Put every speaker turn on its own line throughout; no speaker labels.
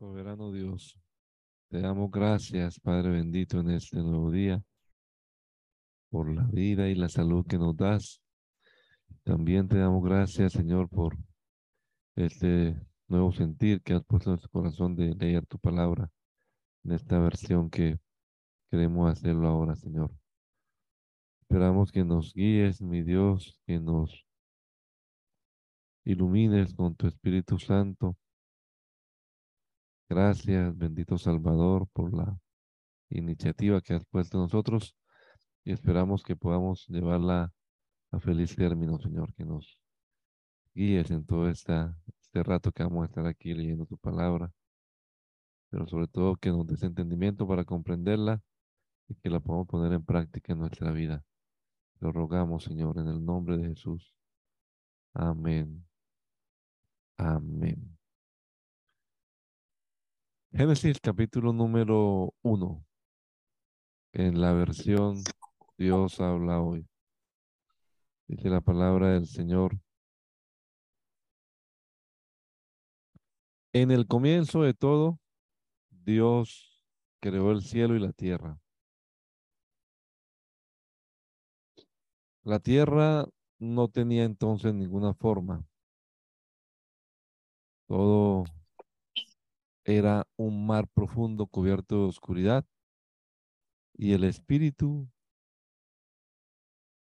Soberano Dios, te damos gracias, Padre bendito, en este nuevo día, por la vida y la salud que nos das. También te damos gracias, Señor, por este nuevo sentir que has puesto en nuestro corazón de leer tu palabra en esta versión que queremos hacerlo ahora, Señor. Esperamos que nos guíes, mi Dios, que nos ilumines con tu Espíritu Santo Gracias, bendito Salvador, por la iniciativa que has puesto en nosotros y esperamos que podamos llevarla a feliz término, Señor, que nos guíes en todo esta, este rato que vamos a estar aquí leyendo tu palabra, pero sobre todo que nos des entendimiento para comprenderla y que la podamos poner en práctica en nuestra vida. Lo rogamos, Señor, en el nombre de Jesús. Amén. Amén. Génesis capítulo número uno. En la versión Dios habla hoy. Dice la palabra del Señor. En el comienzo de todo, Dios creó el cielo y la tierra. La tierra no tenía entonces ninguna forma. Todo era un mar profundo cubierto de oscuridad y el espíritu,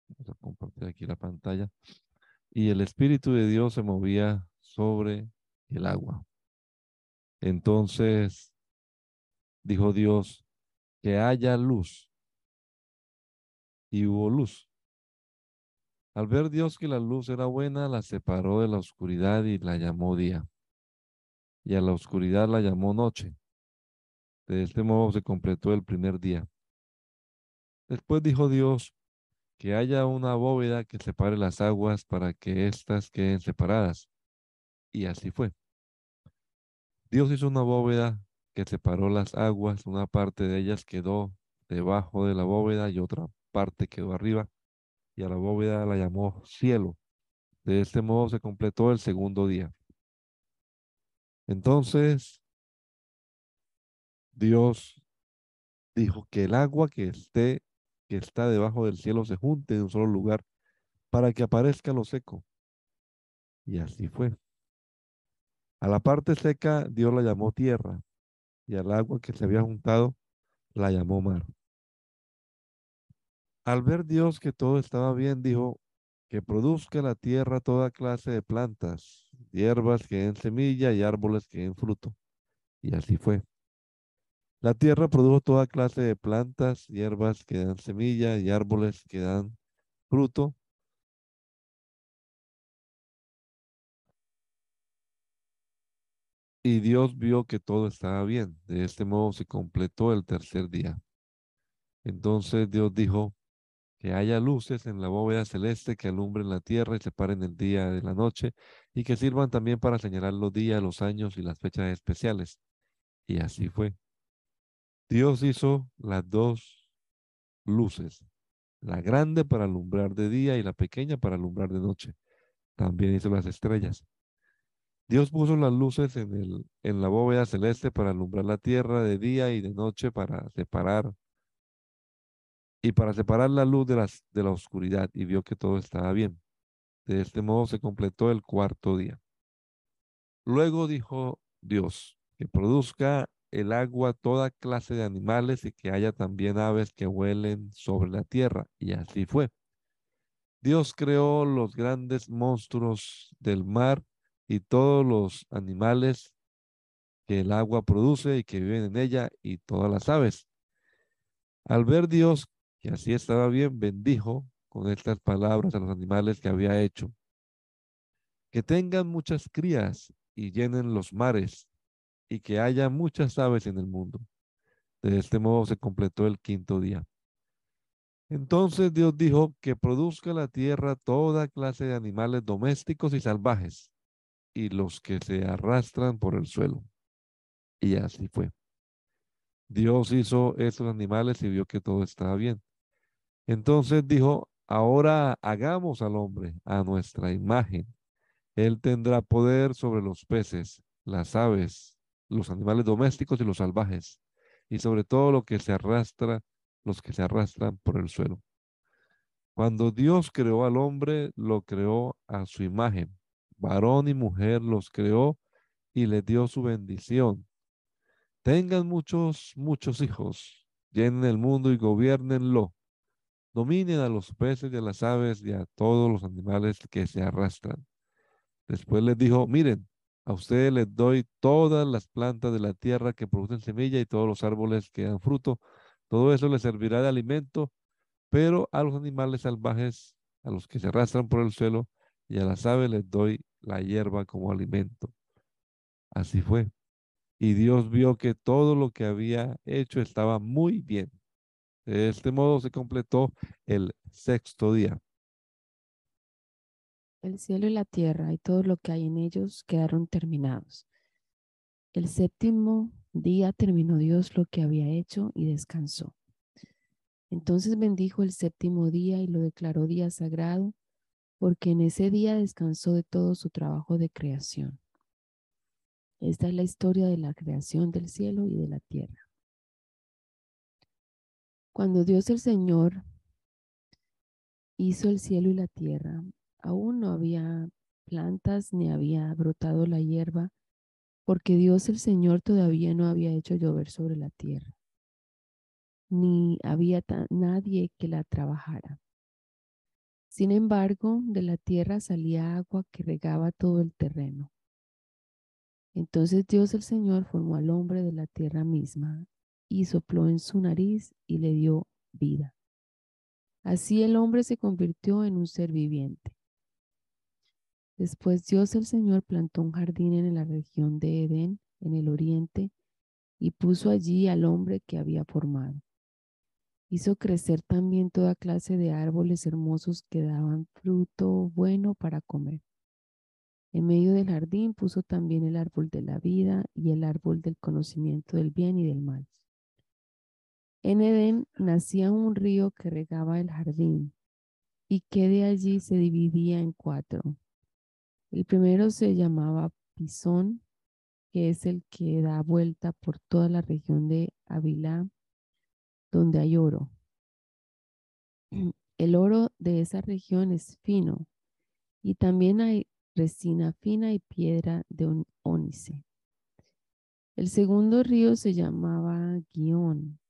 vamos a compartir aquí la pantalla, y el espíritu de Dios se movía sobre el agua. Entonces dijo Dios, que haya luz. Y hubo luz. Al ver Dios que la luz era buena, la separó de la oscuridad y la llamó día y a la oscuridad la llamó noche. De este modo se completó el primer día. Después dijo Dios, que haya una bóveda que separe las aguas para que éstas queden separadas. Y así fue. Dios hizo una bóveda que separó las aguas, una parte de ellas quedó debajo de la bóveda y otra parte quedó arriba, y a la bóveda la llamó cielo. De este modo se completó el segundo día. Entonces, Dios dijo que el agua que esté, que está debajo del cielo se junte en un solo lugar para que aparezca lo seco. Y así fue. A la parte seca Dios la llamó tierra y al agua que se había juntado la llamó mar. Al ver Dios que todo estaba bien, dijo, que produzca la tierra toda clase de plantas, hierbas que den semilla y árboles que den fruto. Y así fue. La tierra produjo toda clase de plantas, hierbas que dan semilla y árboles que dan fruto. Y Dios vio que todo estaba bien. De este modo se completó el tercer día. Entonces Dios dijo, que haya luces en la bóveda celeste que alumbren la tierra y separen el día de la noche y que sirvan también para señalar los días, los años y las fechas especiales. Y así fue. Dios hizo las dos luces, la grande para alumbrar de día y la pequeña para alumbrar de noche. También hizo las estrellas. Dios puso las luces en, el, en la bóveda celeste para alumbrar la tierra de día y de noche para separar y para separar la luz de, las, de la oscuridad y vio que todo estaba bien. De este modo se completó el cuarto día. Luego dijo Dios, que produzca el agua toda clase de animales y que haya también aves que vuelen sobre la tierra. Y así fue. Dios creó los grandes monstruos del mar y todos los animales que el agua produce y que viven en ella y todas las aves. Al ver Dios y así estaba bien, bendijo con estas palabras a los animales que había hecho. Que tengan muchas crías y llenen los mares, y que haya muchas aves en el mundo. De este modo se completó el quinto día. Entonces Dios dijo que produzca la tierra toda clase de animales domésticos y salvajes, y los que se arrastran por el suelo. Y así fue. Dios hizo esos animales y vio que todo estaba bien. Entonces dijo, ahora hagamos al hombre a nuestra imagen. Él tendrá poder sobre los peces, las aves, los animales domésticos y los salvajes, y sobre todo lo que se arrastra, los que se arrastran por el suelo. Cuando Dios creó al hombre, lo creó a su imagen. Varón y mujer los creó y les dio su bendición. Tengan muchos, muchos hijos, llenen el mundo y gobiernenlo. Dominen a los peces y a las aves y a todos los animales que se arrastran. Después les dijo, miren, a ustedes les doy todas las plantas de la tierra que producen semilla y todos los árboles que dan fruto. Todo eso les servirá de alimento pero a los animales salvajes, a los que se arrastran por el suelo y a las aves les doy la hierba como alimento. Así fue. Y Dios vio que todo lo que había hecho estaba muy bien. De este modo se completó el sexto día.
El cielo y la tierra y todo lo que hay en ellos quedaron terminados. El séptimo día terminó Dios lo que había hecho y descansó. Entonces bendijo el séptimo día y lo declaró día sagrado, porque en ese día descansó de todo su trabajo de creación. Esta es la historia de la creación del cielo y de la tierra. Cuando Dios el Señor hizo el cielo y la tierra, aún no había plantas ni había brotado la hierba, porque Dios el Señor todavía no había hecho llover sobre la tierra ni había nadie que la trabajara. Sin embargo, de la tierra salía agua que regaba todo el terreno. Entonces Dios el Señor formó al hombre de la tierra misma y sopló en su nariz y le dio vida. Así el hombre se convirtió en un ser viviente. Después Dios el Señor plantó un jardín en la región de Edén, en el oriente, y puso allí al hombre que había formado. Hizo crecer también toda clase de árboles hermosos que daban fruto bueno para comer. En medio del jardín puso también el árbol de la vida y el árbol del conocimiento del bien y del mal. En Edén nacía un río que regaba el jardín y que de allí se dividía en cuatro. El primero se llamaba Pisón, que es el que da vuelta por toda la región de Avilá donde hay oro. El oro de esa región es fino y también hay resina fina y piedra de ónice. El segundo río se llamaba Guión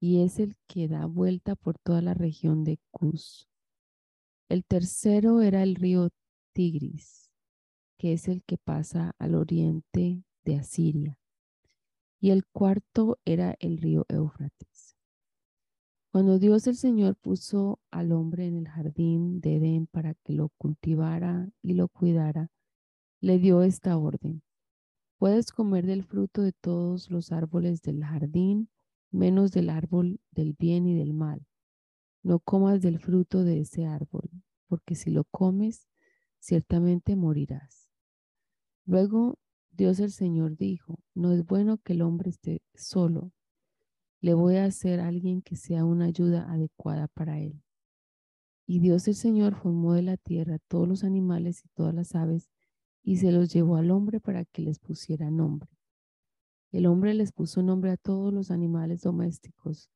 y es el que da vuelta por toda la región de Cus. El tercero era el río Tigris, que es el que pasa al oriente de Asiria. Y el cuarto era el río Éufrates. Cuando Dios el Señor puso al hombre en el jardín de Edén para que lo cultivara y lo cuidara, le dio esta orden. Puedes comer del fruto de todos los árboles del jardín, menos del árbol del bien y del mal. No comas del fruto de ese árbol, porque si lo comes, ciertamente morirás. Luego Dios el Señor dijo, no es bueno que el hombre esté solo le voy a hacer alguien que sea una ayuda adecuada para él. Y Dios el Señor formó de la tierra todos los animales y todas las aves y se los llevó al hombre para que les pusiera nombre. El hombre les puso nombre a todos los animales domésticos,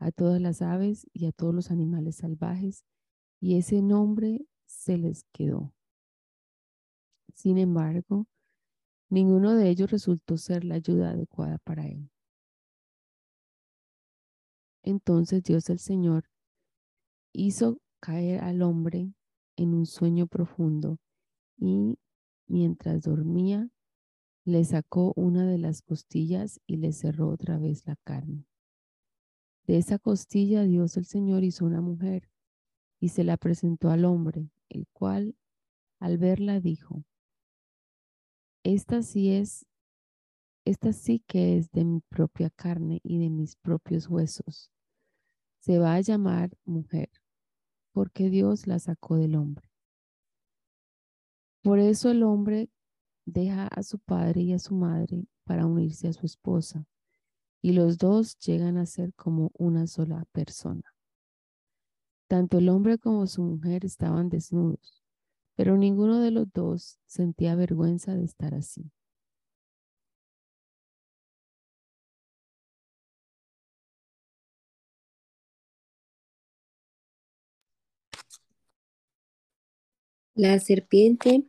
a todas las aves y a todos los animales salvajes, y ese nombre se les quedó. Sin embargo, ninguno de ellos resultó ser la ayuda adecuada para él. Entonces Dios el Señor hizo caer al hombre en un sueño profundo y mientras dormía le sacó una de las costillas y le cerró otra vez la carne. De esa costilla Dios el Señor hizo una mujer y se la presentó al hombre, el cual al verla dijo, esta sí es, esta sí que es de mi propia carne y de mis propios huesos se va a llamar mujer, porque Dios la sacó del hombre. Por eso el hombre deja a su padre y a su madre para unirse a su esposa, y los dos llegan a ser como una sola persona. Tanto el hombre como su mujer estaban desnudos, pero ninguno de los dos sentía vergüenza de estar así.
La serpiente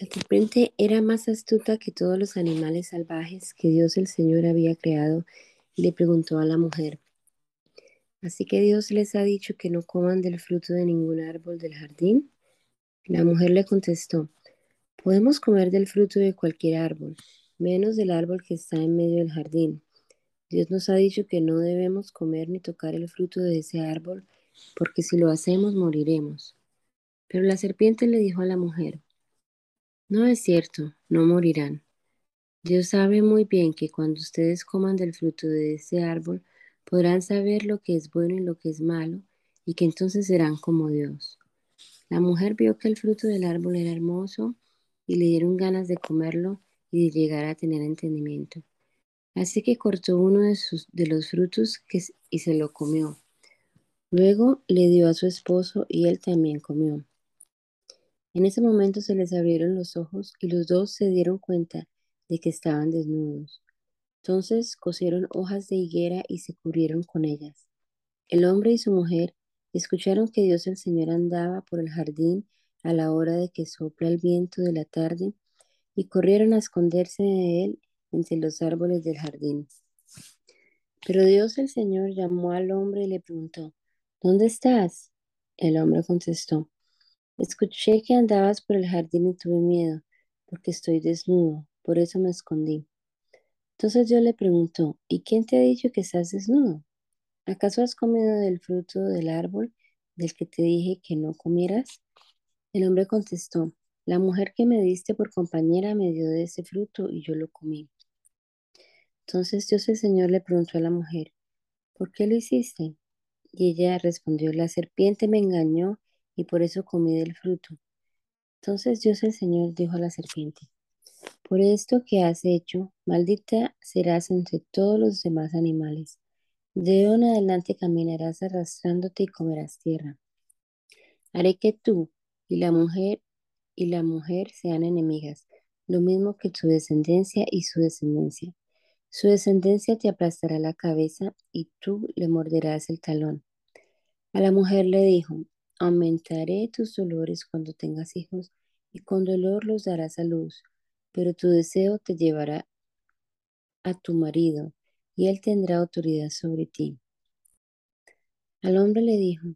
la serpiente era más astuta que todos los animales salvajes que Dios el Señor había creado y le preguntó a la mujer, ¿así que Dios les ha dicho que no coman del fruto de ningún árbol del jardín? La mujer le contestó, podemos comer del fruto de cualquier árbol, menos del árbol que está en medio del jardín. Dios nos ha dicho que no debemos comer ni tocar el fruto de ese árbol, porque si lo hacemos moriremos. Pero la serpiente le dijo a la mujer, no es cierto, no morirán. Dios sabe muy bien que cuando ustedes coman del fruto de ese árbol, podrán saber lo que es bueno y lo que es malo, y que entonces serán como Dios. La mujer vio que el fruto del árbol era hermoso y le dieron ganas de comerlo y de llegar a tener entendimiento. Así que cortó uno de, sus, de los frutos y se lo comió. Luego le dio a su esposo y él también comió. En ese momento se les abrieron los ojos y los dos se dieron cuenta de que estaban desnudos. Entonces cosieron hojas de higuera y se cubrieron con ellas. El hombre y su mujer escucharon que Dios el Señor andaba por el jardín a la hora de que sopla el viento de la tarde y corrieron a esconderse de él entre los árboles del jardín. Pero Dios el Señor llamó al hombre y le preguntó, ¿Dónde estás? El hombre contestó, escuché que andabas por el jardín y tuve miedo, porque estoy desnudo, por eso me escondí. Entonces Dios le preguntó, ¿y quién te ha dicho que estás desnudo? ¿Acaso has comido del fruto del árbol del que te dije que no comieras? El hombre contestó, la mujer que me diste por compañera me dio de ese fruto y yo lo comí. Entonces Dios el Señor le preguntó a la mujer, ¿por qué lo hiciste? Y ella respondió, la serpiente me engañó y por eso comí del fruto. Entonces Dios el Señor dijo a la serpiente, por esto que has hecho, maldita serás entre todos los demás animales. De hoy en adelante caminarás arrastrándote y comerás tierra. Haré que tú y la mujer y la mujer sean enemigas, lo mismo que tu descendencia y su descendencia. Su descendencia te aplastará la cabeza y tú le morderás el talón. A la mujer le dijo, aumentaré tus dolores cuando tengas hijos y con dolor los darás a luz, pero tu deseo te llevará a tu marido y él tendrá autoridad sobre ti. Al hombre le dijo,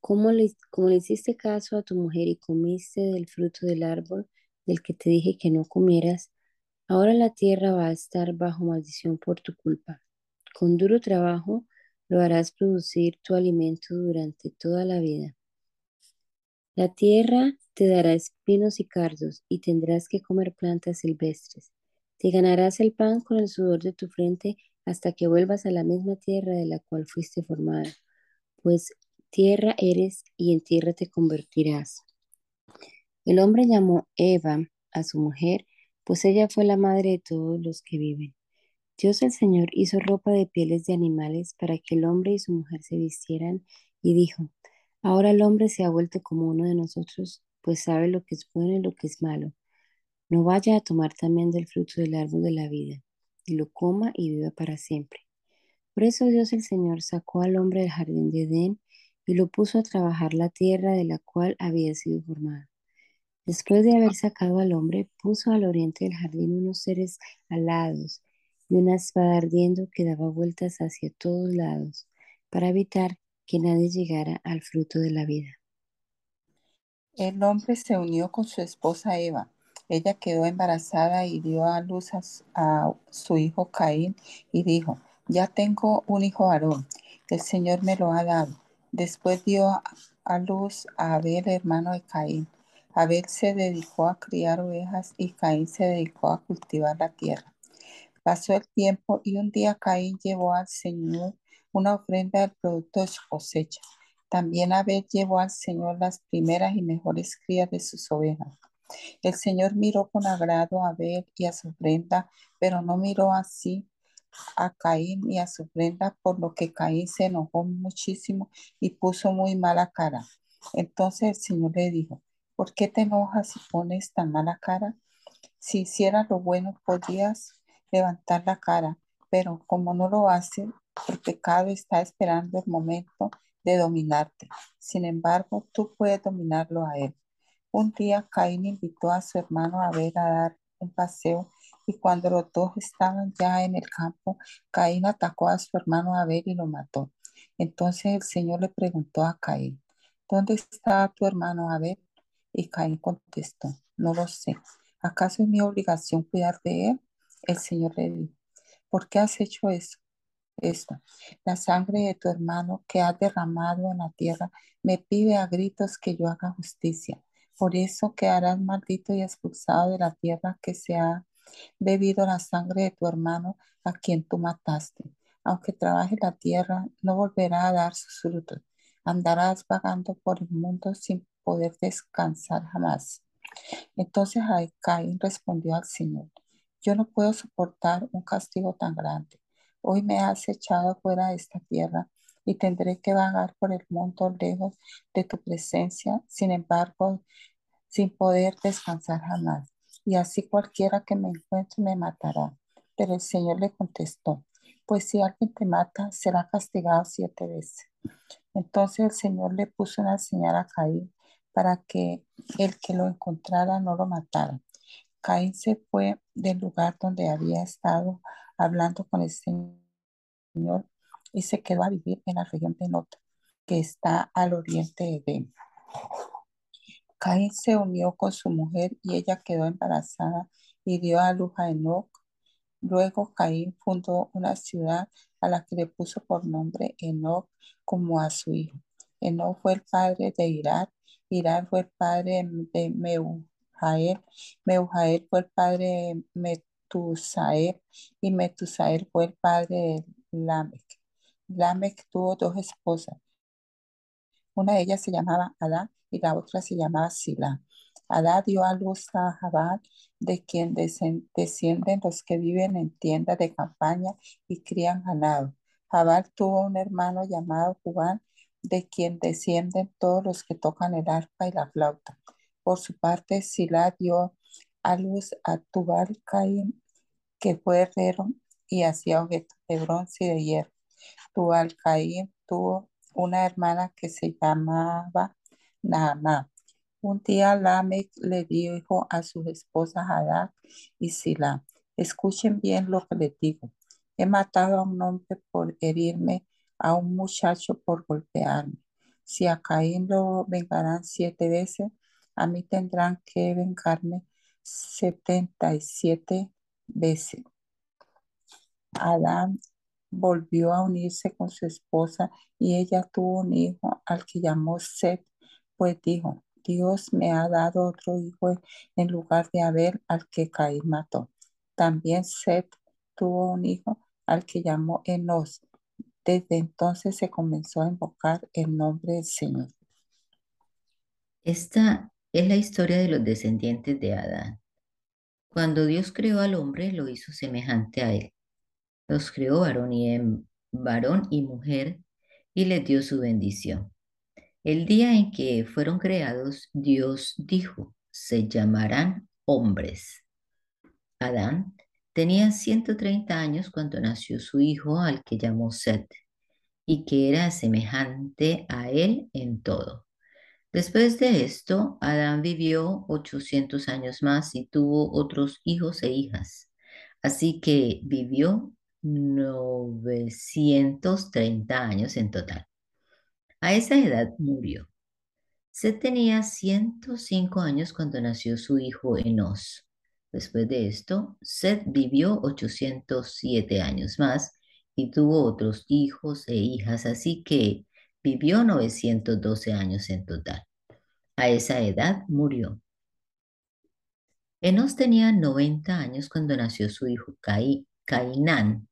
¿cómo como le hiciste caso a tu mujer y comiste del fruto del árbol del que te dije que no comieras? Ahora la tierra va a estar bajo maldición por tu culpa. Con duro trabajo lo harás producir tu alimento durante toda la vida. La tierra te dará espinos y cardos y tendrás que comer plantas silvestres. Te ganarás el pan con el sudor de tu frente hasta que vuelvas a la misma tierra de la cual fuiste formada, pues tierra eres y en tierra te convertirás. El hombre llamó Eva a su mujer pues ella fue la madre de todos los que viven. Dios el Señor hizo ropa de pieles de animales para que el hombre y su mujer se vistieran y dijo, ahora el hombre se ha vuelto como uno de nosotros, pues sabe lo que es bueno y lo que es malo. No vaya a tomar también del fruto del árbol de la vida, y lo coma y viva para siempre. Por eso Dios el Señor sacó al hombre del jardín de Edén y lo puso a trabajar la tierra de la cual había sido formado. Después de haber sacado al hombre, puso al oriente del jardín unos seres alados y una espada ardiendo que daba vueltas hacia todos lados para evitar que nadie llegara al fruto de la vida.
El hombre se unió con su esposa Eva. Ella quedó embarazada y dio a luz a, su hijo Caín y dijo, ya tengo un hijo varón, el Señor me lo ha dado. Después dio a luz a Abel, hermano de Caín. Abel se dedicó a criar ovejas y Caín se dedicó a cultivar la tierra. Pasó el tiempo y un día Caín llevó al Señor una ofrenda del producto de su cosecha. También Abel llevó al Señor las primeras y mejores crías de sus ovejas. El Señor miró con agrado a Abel y a su ofrenda, pero no miró así a Caín y a su ofrenda, por lo que Caín se enojó muchísimo y puso muy mala cara. Entonces el Señor le dijo, ¿Por qué te enojas y pones tan mala cara? Si hicieras lo bueno, podrías levantar la cara, pero como no lo haces, el pecado está esperando el momento de dominarte. Sin embargo, tú puedes dominarlo a él. Un día Caín invitó a su hermano a ver a dar un paseo y cuando los dos estaban ya en el campo, Caín atacó a su hermano Abel y lo mató. Entonces el Señor le preguntó a Caín, ¿dónde está tu hermano Abel? Y Caín contestó, no lo sé. ¿Acaso es mi obligación cuidar de él? El Señor le dijo, ¿por qué has hecho eso? Esto, la sangre de tu hermano que has derramado en la tierra me pide a gritos que yo haga justicia. Por eso quedarás maldito y expulsado de la tierra que se ha bebido la sangre de tu hermano a quien tú mataste. Aunque trabaje la tierra, no volverá a dar sus frutos. Andarás vagando por el mundo sin poder descansar jamás. Entonces Caín respondió al Señor, yo no puedo soportar un castigo tan grande. Hoy me has echado fuera de esta tierra y tendré que vagar por el mundo lejos de tu presencia, sin embargo, sin poder descansar jamás. Y así cualquiera que me encuentre me matará. Pero el Señor le contestó, pues si alguien te mata, será castigado siete veces. Entonces el Señor le puso una señal a Caín para que el que lo encontrara no lo matara. Caín se fue del lugar donde había estado hablando con el Señor y se quedó a vivir en la región de Nota, que está al oriente de. Caín se unió con su mujer y ella quedó embarazada y dio a luz a Enoch. Luego Caín fundó una ciudad a la que le puso por nombre Enoch como a su hijo. Enoch fue el padre de Irad Irán fue el padre de Meujael, Meujael fue el padre de Metusael y Metusael fue el padre de Lamec. Lamec tuvo dos esposas. Una de ellas se llamaba Adán y la otra se llamaba Sila. Adán dio a luz a Jabal, de quien descienden los que viven en tiendas de campaña y crían ganado. Jabal tuvo un hermano llamado Jubán de quien descienden todos los que tocan el arpa y la flauta. Por su parte, Sila dio a luz a Tubal Caín, que fue herrero y hacía objetos de bronce y de hierro. Tubal Caín tuvo una hermana que se llamaba Naamá. Un día Lamec le dijo a sus esposas Hadad y Sila, escuchen bien lo que les digo. He matado a un hombre por herirme a un muchacho por golpearme. Si a Caín lo vengarán siete veces, a mí tendrán que vengarme setenta y siete veces. Adán volvió a unirse con su esposa y ella tuvo un hijo al que llamó Seth, pues dijo, Dios me ha dado otro hijo en lugar de Abel al que Caín mató. También Seth tuvo un hijo al que llamó Enos desde entonces se comenzó a invocar el nombre del Señor.
Esta es la historia de los descendientes de Adán. Cuando Dios creó al hombre, lo hizo semejante a él. Los creó varón y, mujer y les dio su bendición. El día en que fueron creados, Dios dijo, se llamarán hombres. Adán Tenía 130 años cuando nació su hijo, al que llamó Seth, y que era semejante a él en todo. Después de esto, Adán vivió 800 años más y tuvo otros hijos e hijas. Así que vivió 930 años en total. A esa edad murió. Seth tenía 105 años cuando nació su hijo Enos. Después de esto, Seth vivió 807 años más y tuvo otros hijos e hijas, así que vivió 912 años en total. A esa edad murió. Enos tenía 90 años cuando nació su hijo Cainán.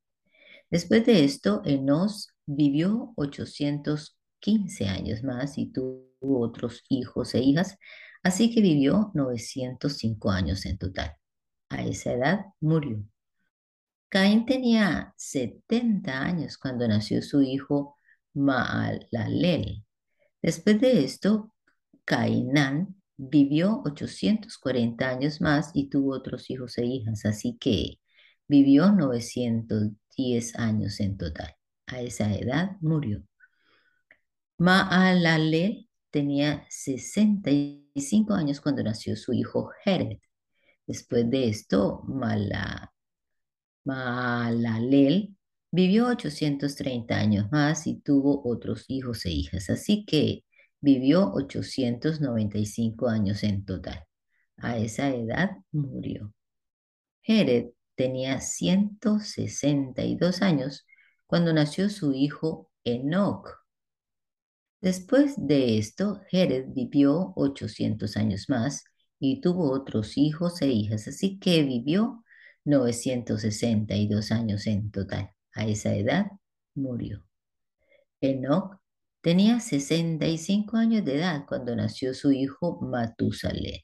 Después de esto, Enos vivió 815 años más y tuvo otros hijos e hijas, así que vivió 905 años en total a esa edad murió. Caín tenía 70 años cuando nació su hijo Maalalel. Después de esto, Cainán vivió 840 años más y tuvo otros hijos e hijas, así que vivió 910 años en total. A esa edad murió. Maalalel tenía 65 años cuando nació su hijo Jared. Después de esto, Maalalel vivió 830 años más y tuvo otros hijos e hijas. Así que vivió 895 años en total. A esa edad murió. Jared tenía 162 años cuando nació su hijo Enoch. Después de esto, Jared vivió 800 años más y tuvo otros hijos e hijas, así que vivió 962 años en total. A esa edad murió. Enoch tenía 65 años de edad cuando nació su hijo Matusalén.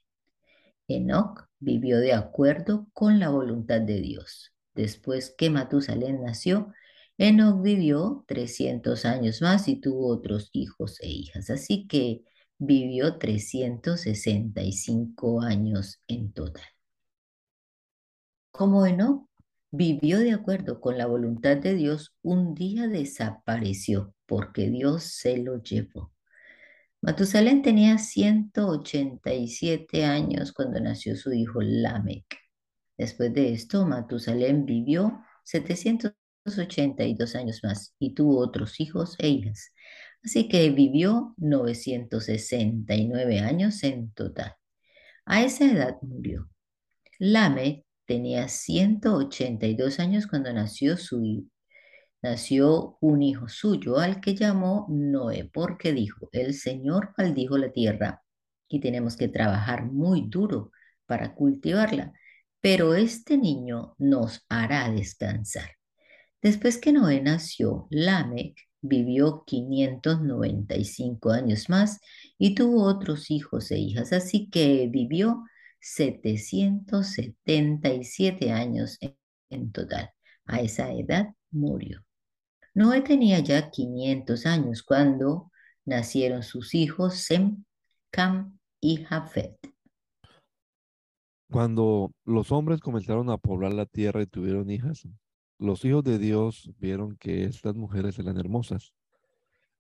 Enoch vivió de acuerdo con la voluntad de Dios. Después que Matusalén nació, Enoch vivió 300 años más y tuvo otros hijos e hijas, así que vivió 365 años en total. Como Enoch vivió de acuerdo con la voluntad de Dios, un día desapareció porque Dios se lo llevó. Matusalén tenía 187 años cuando nació su hijo Lamec. Después de esto, Matusalén vivió 782 años más y tuvo otros hijos e hijas. Así que vivió 969 años en total. A esa edad murió. Lamec tenía 182 años cuando nació su nació un hijo suyo al que llamó Noé, porque dijo, el Señor maldijo la tierra y tenemos que trabajar muy duro para cultivarla, pero este niño nos hará descansar. Después que Noé nació, Lamec vivió 595 años más y tuvo otros hijos e hijas, así que vivió 777 años en total. A esa edad murió. Noé tenía ya 500 años cuando nacieron sus hijos Sem, Cam y Jafet.
Cuando los hombres comenzaron a poblar la tierra y tuvieron hijas, los hijos de Dios vieron que estas mujeres eran hermosas.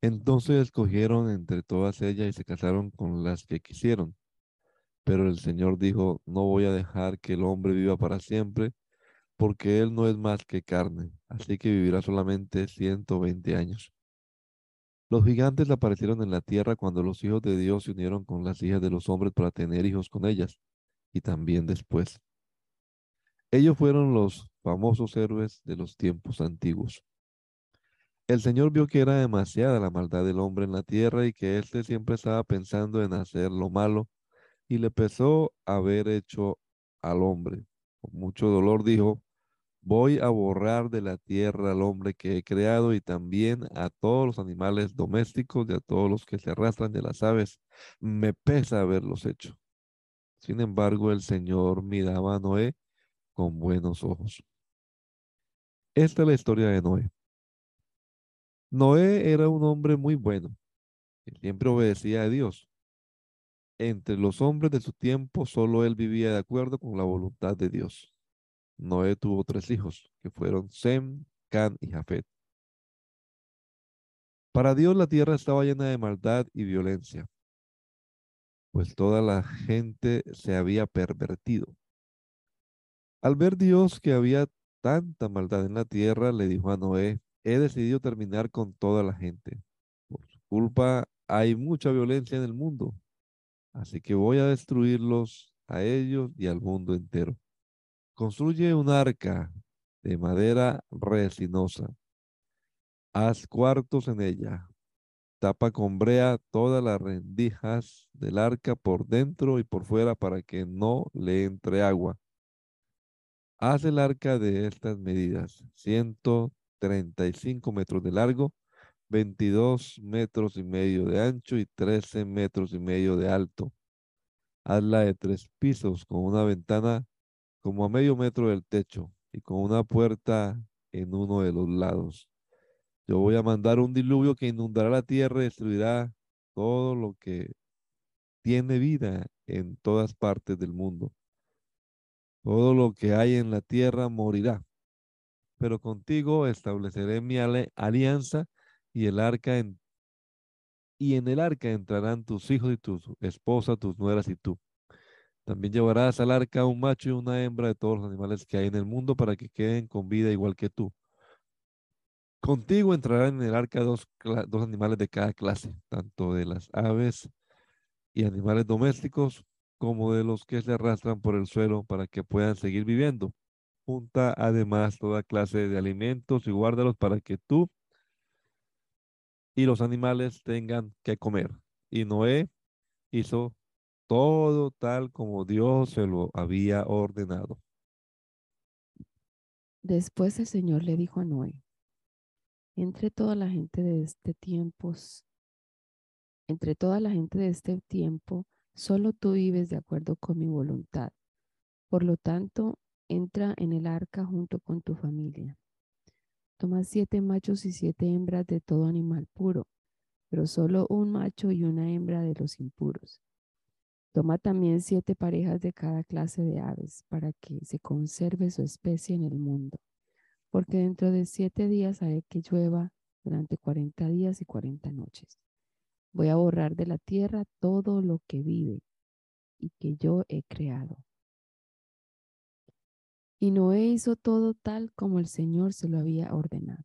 Entonces escogieron entre todas ellas y se casaron con las que quisieron. Pero el Señor dijo, no voy a dejar que el hombre viva para siempre, porque él no es más que carne, así que vivirá solamente 120 años. Los gigantes aparecieron en la tierra cuando los hijos de Dios se unieron con las hijas de los hombres para tener hijos con ellas, y también después. Ellos fueron los famosos héroes de los tiempos antiguos. El Señor vio que era demasiada la maldad del hombre en la tierra y que éste siempre estaba pensando en hacer lo malo, y le pesó haber hecho al hombre. Con mucho dolor dijo, Voy a borrar de la tierra al hombre que he creado y también a todos los animales domésticos y a todos los que se arrastran de las aves. Me pesa haberlos hecho. Sin embargo, el Señor miraba a Noé con buenos ojos. Esta es la historia de Noé. Noé era un hombre muy bueno, que siempre obedecía a Dios. Entre los hombres de su tiempo, solo él vivía de acuerdo con la voluntad de Dios. Noé tuvo tres hijos, que fueron Sem, Can y Jafet. Para Dios la tierra estaba llena de maldad y violencia, pues toda la gente se había pervertido. Al ver Dios que había tanta maldad en la tierra, le dijo a Noé, he decidido terminar con toda la gente. Por su culpa hay mucha violencia en el mundo, así que voy a destruirlos a ellos y al mundo entero. Construye un arca de madera resinosa. Haz cuartos en ella. Tapa con brea todas las rendijas del arca por dentro y por fuera para que no le entre agua. Haz el arca de estas medidas. 135 metros de largo, 22 metros y medio de ancho y 13 metros y medio de alto. Hazla de tres pisos con una ventana como a medio metro del techo y con una puerta en uno de los lados. Yo voy a mandar un diluvio que inundará la tierra y destruirá todo lo que tiene vida en todas partes del mundo. Todo lo que hay en la tierra morirá. Pero contigo estableceré mi alianza y el arca y en el arca entrarán tus hijos y tus esposas, tus nueras y tú. También llevarás al arca un macho y una hembra de todos los animales que hay en el mundo para que queden con vida igual que tú. Contigo entrarán en el arca dos, dos animales de cada clase, tanto de las aves y animales domésticos como de los que se arrastran por el suelo para que puedan seguir viviendo. Junta además toda clase de alimentos y guárdalos para que tú y los animales tengan que comer. Y Noé hizo todo tal como Dios se lo había ordenado.
Después el Señor le dijo a Noé, entre toda la gente de este tiempo, entre toda la gente de este tiempo, solo tú vives de acuerdo con mi voluntad. Por lo tanto, entra en el arca junto con tu familia. Toma siete machos y siete hembras de todo animal puro, pero solo un macho y una hembra de los impuros. Toma también siete parejas de cada clase de aves, para que se conserve su especie en el mundo porque dentro de siete días haré que llueva durante cuarenta días y cuarenta noches. Voy a borrar de la tierra todo lo que vive y que yo he creado. Y Noé hizo todo tal como el Señor se lo había ordenado.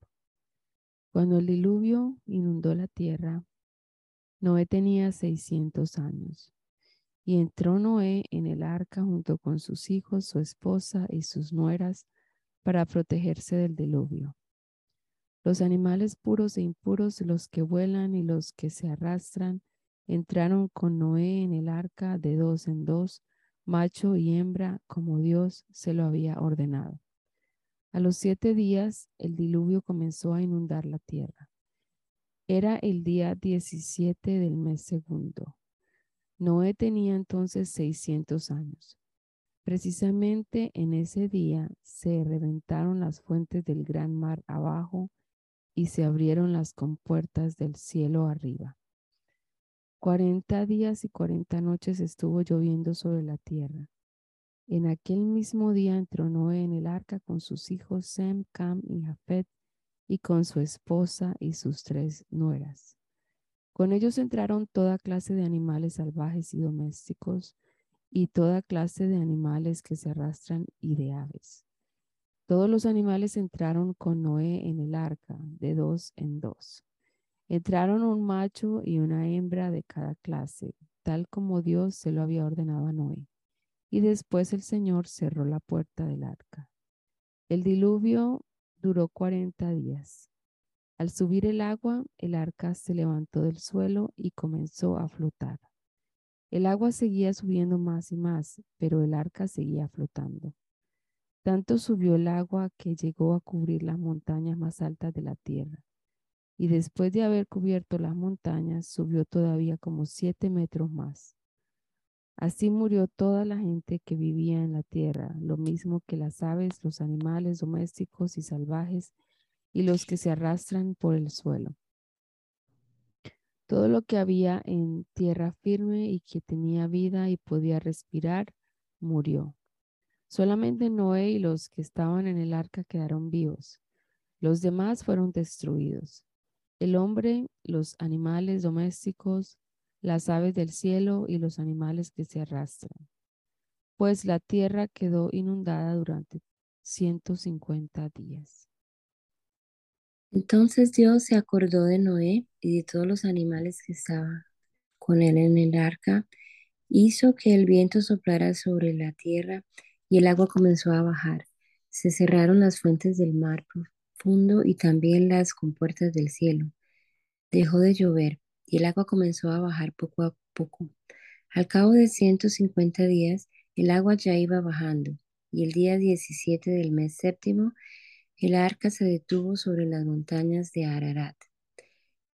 Cuando el diluvio inundó la tierra, Noé tenía seiscientos años. Y entró Noé en el arca junto con sus hijos, su esposa y sus nueras para protegerse del diluvio. Los animales puros e impuros, los que vuelan y los que se arrastran, entraron con Noé en el arca de dos en dos, macho y hembra, como Dios se lo había ordenado. A los siete días el diluvio comenzó a inundar la tierra. Era el día 17 del mes segundo. Noé tenía entonces 600 años. Precisamente en ese día se reventaron las fuentes del gran mar abajo y se abrieron las compuertas del cielo arriba. Cuarenta días y cuarenta noches estuvo lloviendo sobre la tierra. En aquel mismo día entró Noé en el arca con sus hijos Sem, Cam y Jafet y con su esposa y sus tres nueras. Con ellos entraron toda clase de animales salvajes y domésticos, y toda clase de animales que se arrastran y de aves. Todos los animales entraron con Noé en el arca, de dos en dos. Entraron un macho y una hembra de cada clase, tal como Dios se lo había ordenado a Noé. Y después el Señor cerró la puerta del arca. El diluvio duró cuarenta días. Al subir el agua, el arca se levantó del suelo y comenzó a flotar. El agua seguía subiendo más y más, pero el arca seguía flotando. Tanto subió el agua que llegó a cubrir las montañas más altas de la tierra. Y después de haber cubierto las montañas, subió todavía como siete metros más. Así murió toda la gente que vivía en la tierra, lo mismo que las aves, los animales domésticos y salvajes, y los que se arrastran por el suelo. Todo lo que había en tierra firme y que tenía vida y podía respirar, murió. Solamente Noé y los que estaban en el arca quedaron vivos. Los demás fueron destruidos. El hombre, los animales domésticos, las aves del cielo y los animales que se arrastran. Pues la tierra quedó inundada durante 150 días.
Entonces Dios se acordó de Noé y de todos los animales que estaban con él en el arca, hizo que el viento soplara sobre la tierra y el agua comenzó a bajar. Se cerraron las fuentes del mar y también las compuertas del cielo. Dejó de llover y el agua comenzó a bajar poco a poco. Al cabo de 150 días, el agua ya iba bajando y el día 17 del mes séptimo, el arca se detuvo sobre las montañas de Ararat.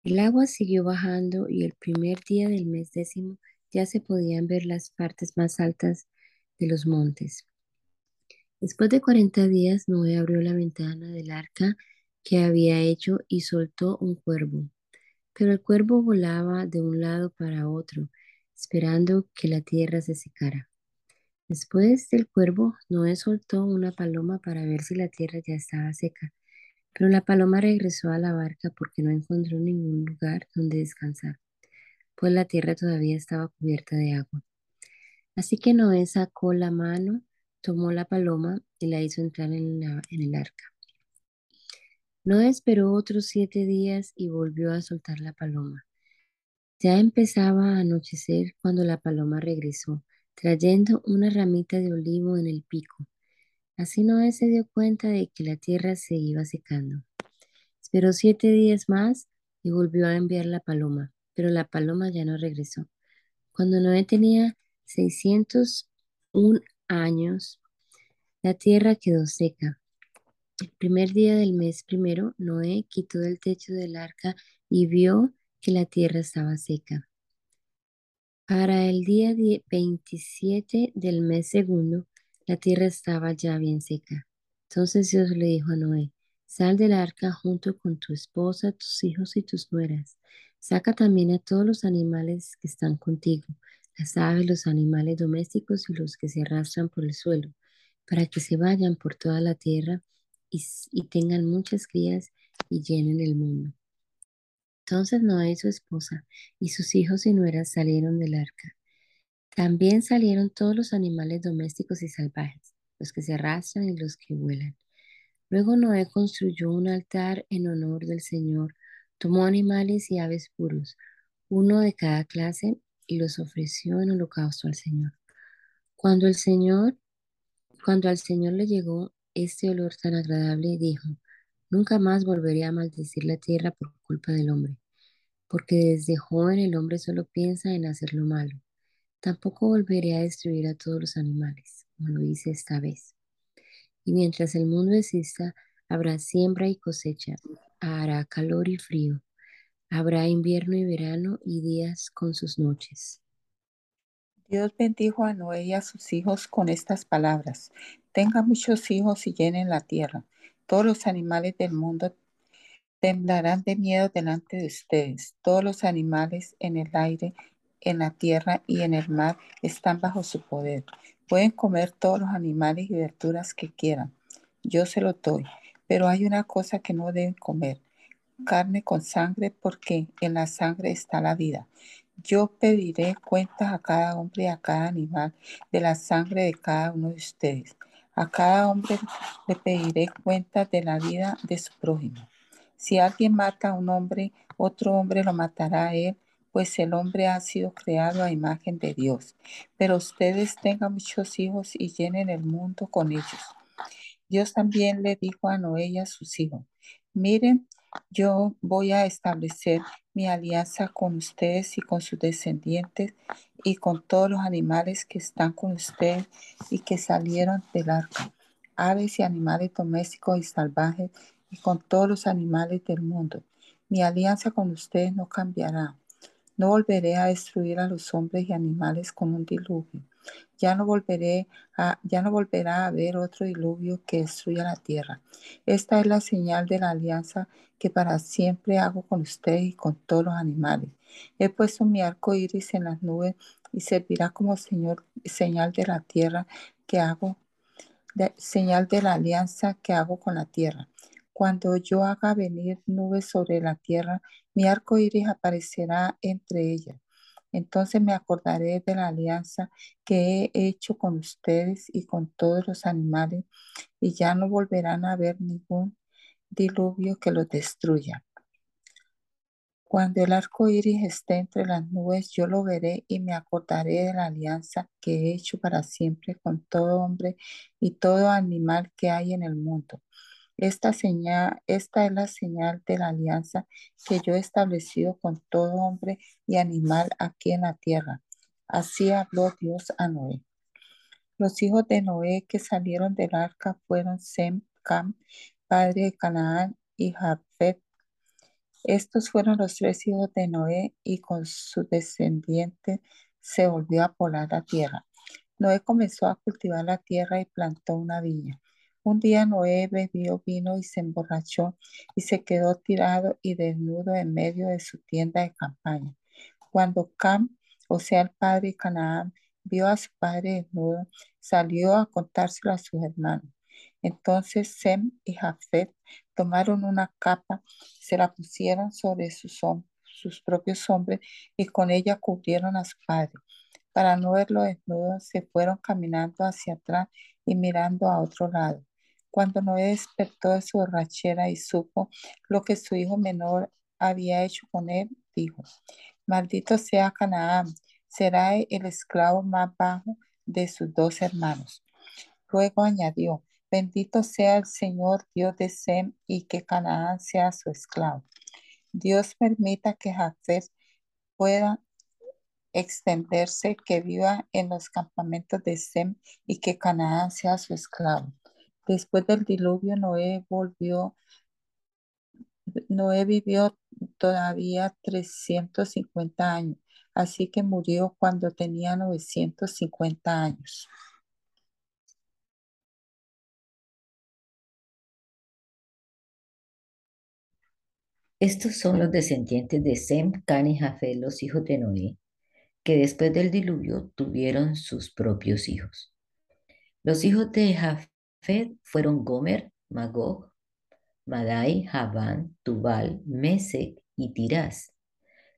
El agua siguió bajando y el primer día del mes décimo ya se podían ver las partes más altas de los montes. Después de cuarenta días, Noé abrió la ventana del arca que había hecho y soltó un cuervo. Pero el cuervo volaba de un lado para otro, esperando que la tierra se secara. Después del cuervo, Noé soltó una paloma para ver si la tierra ya estaba seca, pero la paloma regresó a la barca porque no encontró ningún lugar donde descansar. pues la tierra todavía estaba cubierta de agua. Así que Noé sacó la mano, tomó la paloma y la hizo entrar en, el arca. Noé esperó otros siete días y volvió a soltar la paloma. Ya empezaba a anochecer cuando la paloma regresó, trayendo una ramita de olivo en el pico. Así Noé se dio cuenta de que la tierra se iba secando. Esperó siete días más y volvió a enviar la paloma, pero la paloma ya no regresó. Cuando Noé tenía 601 años, la tierra quedó seca. El primer día del mes primero, Noé quitó del techo del arca y vio que la tierra estaba seca. Para el día 27 del mes segundo, la tierra estaba ya bien seca. Entonces Dios le dijo a Noé, sal del arca junto con tu esposa, tus hijos y tus nueras. Saca también a todos los animales que están contigo, las aves, los animales domésticos y los que se arrastran por el suelo, para que se vayan por toda la tierra y, y tengan muchas crías y llenen el mundo. Entonces Noé y su esposa y sus hijos y nueras salieron del arca. También salieron todos los animales domésticos y salvajes, los que se arrastran y los que vuelan. Luego Noé construyó un altar en honor del Señor, tomó animales y aves puros, uno de cada clase, y los ofreció en holocausto al Señor. Cuando el Señor, cuando al Señor le llegó este olor tan agradable, dijo, Nunca más volveré a maldecir la tierra por culpa del hombre, porque desde joven el hombre solo piensa en hacer lo malo. Tampoco volveré a destruir a todos los animales, como lo hice esta vez. Y mientras el mundo exista, habrá siembra y cosecha, hará calor y frío, habrá invierno y verano y días con sus noches.
Dios bendijo a Noé y a sus hijos con estas palabras. Tenga muchos hijos y llenen la tierra. Todos los animales del mundo temblarán de miedo delante de ustedes. Todos los animales en el aire, en la tierra y en el mar están bajo su poder. Pueden comer todos los animales y verduras que quieran. Yo se lo doy. Pero hay una cosa que no deben comer. Carne con sangre porque en la sangre está la vida. Yo pediré cuentas a cada hombre y a cada animal de la sangre de cada uno de ustedes. A cada hombre le pediré cuenta de la vida de su prójimo. Si alguien mata a un hombre, otro hombre lo matará a él, pues el hombre ha sido creado a imagen de Dios. Pero ustedes tengan muchos hijos y llenen el mundo con ellos. Dios también le dijo a Noé y a sus hijos, miren, yo voy a establecer mi alianza con ustedes y con sus descendientes y con todos los animales que están con ustedes y que salieron del arca, aves y animales domésticos y salvajes y con todos los animales del mundo. Mi alianza con ustedes no cambiará. No volveré a destruir a los hombres y animales con un diluvio. Ya no volveré a, ya no volverá a haber otro diluvio que destruya la tierra. Esta es la señal de la alianza que para siempre hago con ustedes y con todos los animales. He puesto mi arco iris en las nubes y servirá como señor, señal de la tierra que hago, señal de la alianza que hago con la tierra. Cuando yo haga venir nubes sobre la tierra, mi arco iris aparecerá entre ellas. Entonces me acordaré de la alianza que he hecho con ustedes y con todos los animales, y ya no volverán a ver ningún diluvio que los destruya. Cuando el arco iris esté entre las nubes, yo lo veré y me acordaré de la alianza que he hecho para siempre con todo hombre y todo animal que hay en el mundo. Esta, señal, esta es la señal de la alianza que yo he establecido con todo hombre y animal aquí en la tierra. Así habló Dios a Noé. Los hijos de Noé que salieron del arca fueron Sem, Cam, padre de Canaán, y Jafet. Estos fueron los tres hijos de Noé y con su descendiente se volvió a poblar la tierra. Noé comenzó a cultivar la tierra y plantó una viña. Un día Noé bebió vino y se emborrachó y se quedó tirado y desnudo en medio de su tienda de campaña. Cuando Cam, o sea el padre Canaán, vio a su padre desnudo, salió a contárselo a sus hermanos. Entonces Sem y Jafet tomaron una capa, se la pusieron sobre sus sus propios hombres y con ella cubrieron a su padre. Para no verlo desnudo, se fueron caminando hacia atrás y mirando a otro lado. Cuando Noé despertó de su borrachera y supo lo que su hijo menor había hecho con él, dijo, maldito sea Canaán, será el esclavo más bajo de sus dos hermanos. Luego añadió, bendito sea el Señor Dios de Sem y que Canaán sea su esclavo. Dios permita que Jafet pueda extenderse, que viva en los campamentos de Sem y que Canaán sea su esclavo. Después del diluvio, Noé volvió, Noé vivió todavía 350 años, así que murió cuando tenía 950 años.
Estos son los descendientes de Sem, Can y Jafet, los hijos de Noé, que después del diluvio tuvieron sus propios hijos. Los hijos de Fueron Gomer, Magog, Madai, Javán, Tubal, Mesec y Tirás.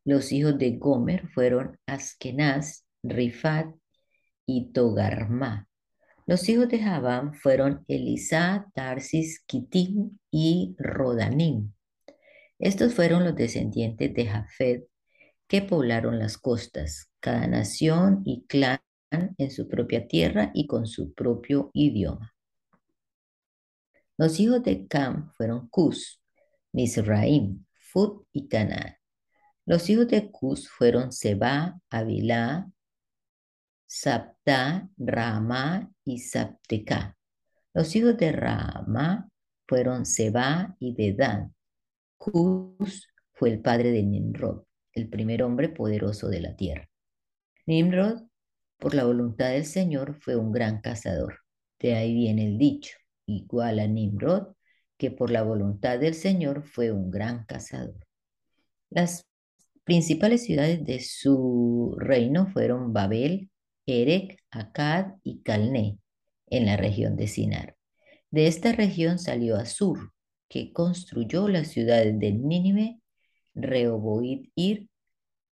Los hijos de Gomer fueron Askenaz, Rifat y Togarma. Los hijos de Javán fueron Elisá, Tarsis, Kitim y Rodanim. Estos fueron los descendientes de Jafet que poblaron las costas, cada nación y clan en su propia tierra y con su propio idioma. Los hijos de Cam fueron Cus, Misraim, Fut y Canaán. Los hijos de Cus fueron Seba, Avilá, Sapta, Rama y Sapteca. Los hijos de Rama fueron Seba y Dedán. Cus fue el padre de Nimrod, el primer hombre poderoso de la tierra. Nimrod, por la voluntad del Señor, fue un gran cazador. De ahí viene el dicho, igual a Nimrod, que por la voluntad del Señor fue un gran cazador. Las principales ciudades de su reino fueron Babel, Erech, Akkad y Calné, en la región de Sinar. De esta región salió Asur, que construyó las ciudades de Nínive, Rehoboid-Ir,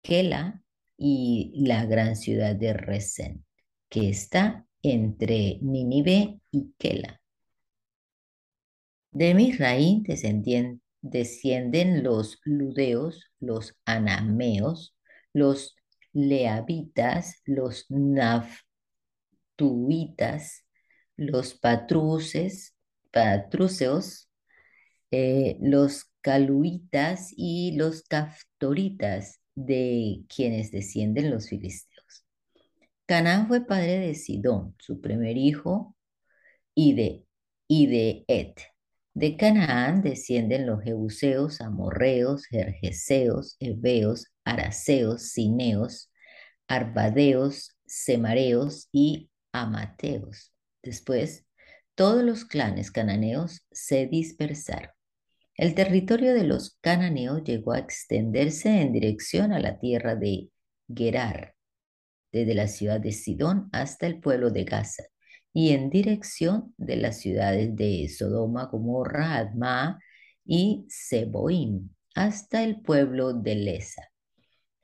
Kela y la gran ciudad de Resen, que está entre Nínive y Kela. De Misraín descienden los ludeos, los anameos, los leavitas, los naftuitas, los patruces, patruceos, eh, los caluitas y los caftoritas, de quienes descienden los filisteos. Canaán fue padre de Sidón, su primer hijo, y de, y de Et. De Canaán descienden los jebuseos, amorreos, jerjeseos, heveos, araseos, cineos, arbadeos, semareos y amateos. Después, todos los clanes cananeos se dispersaron. El territorio de los cananeos llegó a extenderse en dirección a la tierra de Gerar, desde la ciudad de Sidón hasta el pueblo de Gaza, y en dirección de las ciudades de Sodoma, Gomorra, Adma y Seboim, hasta el pueblo de Lesa.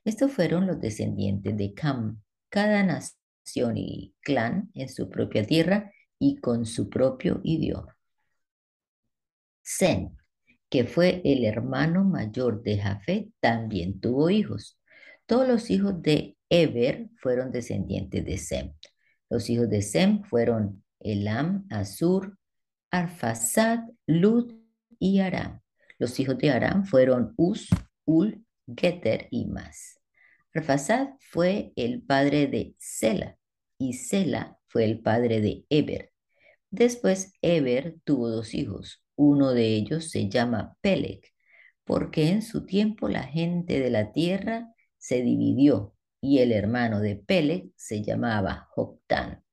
Estos fueron los descendientes de Cam, cada nación y clan en su propia tierra y con su propio idioma. Zen que fue el hermano mayor de Jafet, también tuvo hijos. Todos los hijos de Eber fueron descendientes de Sem. Los hijos de Sem fueron Elam, Asur, Arfasad, Lud y Aram. Los hijos de Aram fueron Uz, Ul, Geter y más. Arfasad fue el padre de Sela y Sela fue el padre de Eber. Después Eber tuvo dos hijos, uno de ellos se llama Pelec, porque en su tiempo la gente de la tierra se dividió y el hermano de Pelec se llamaba Joctán.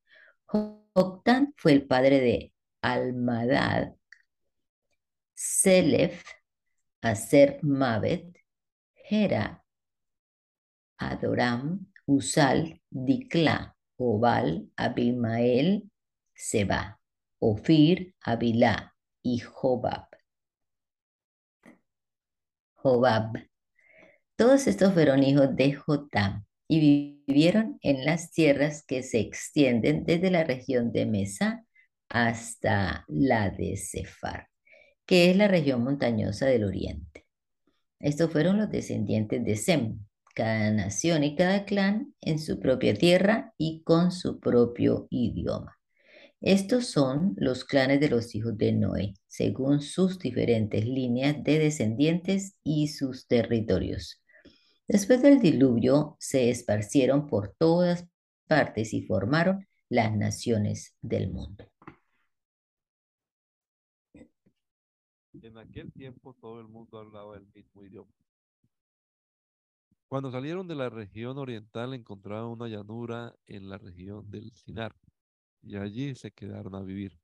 Joctán fue el padre de Almadad, Selef, Aser Mabet, Hera, Adoram, Usal, Dikla, Obal, Abimael, Seba, Ofir, Abilá, y Jobab. Jobab. Todos estos fueron hijos de Jotam y vivieron en las tierras que se extienden desde la región de Mesa hasta la de Sefar, que es la región montañosa del oriente. Estos fueron los descendientes de Sem, cada nación y cada clan en su propia tierra y con su propio idioma. Estos son los clanes de los hijos de Noé, según sus diferentes líneas de descendientes y sus territorios. Después del diluvio se esparcieron por todas partes y formaron las naciones del mundo.
En aquel tiempo todo el mundo hablaba el mismo idioma. Cuando salieron de la región oriental encontraron una llanura en la región del Sinar y allí se quedaron a vivir.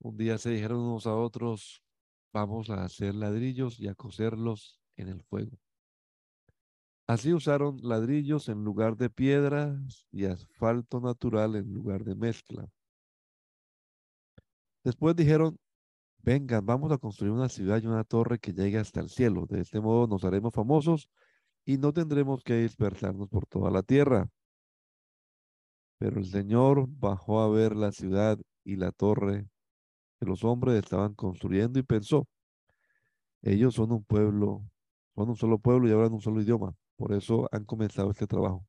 Un día se dijeron unos a otros, vamos a hacer ladrillos y a coserlos en el fuego. Así usaron ladrillos en lugar de piedras y asfalto natural en lugar de mezcla. Después dijeron, vengan, vamos a construir una ciudad y una torre que llegue hasta el cielo. De este modo nos haremos famosos y no tendremos que dispersarnos por toda la tierra. Pero el Señor bajó a ver la ciudad y la torre que los hombres estaban construyendo y pensó, ellos son un pueblo, son un solo pueblo y hablan un solo idioma. Por eso han comenzado este trabajo.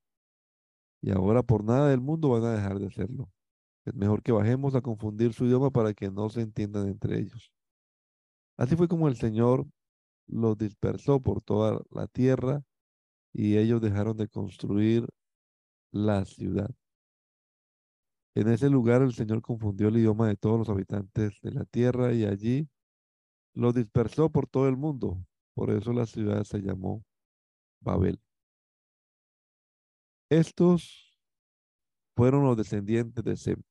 Y ahora por nada del mundo van a dejar de hacerlo. Es mejor que bajemos a confundir su idioma para que no se entiendan entre ellos. Así fue como el Señor los dispersó por toda la tierra y ellos dejaron de construir la ciudad. En ese lugar el Señor confundió el idioma de todos los habitantes de la tierra y allí los dispersó por todo el mundo. Por eso la ciudad se llamó Babel. Estos fueron los descendientes de Sem.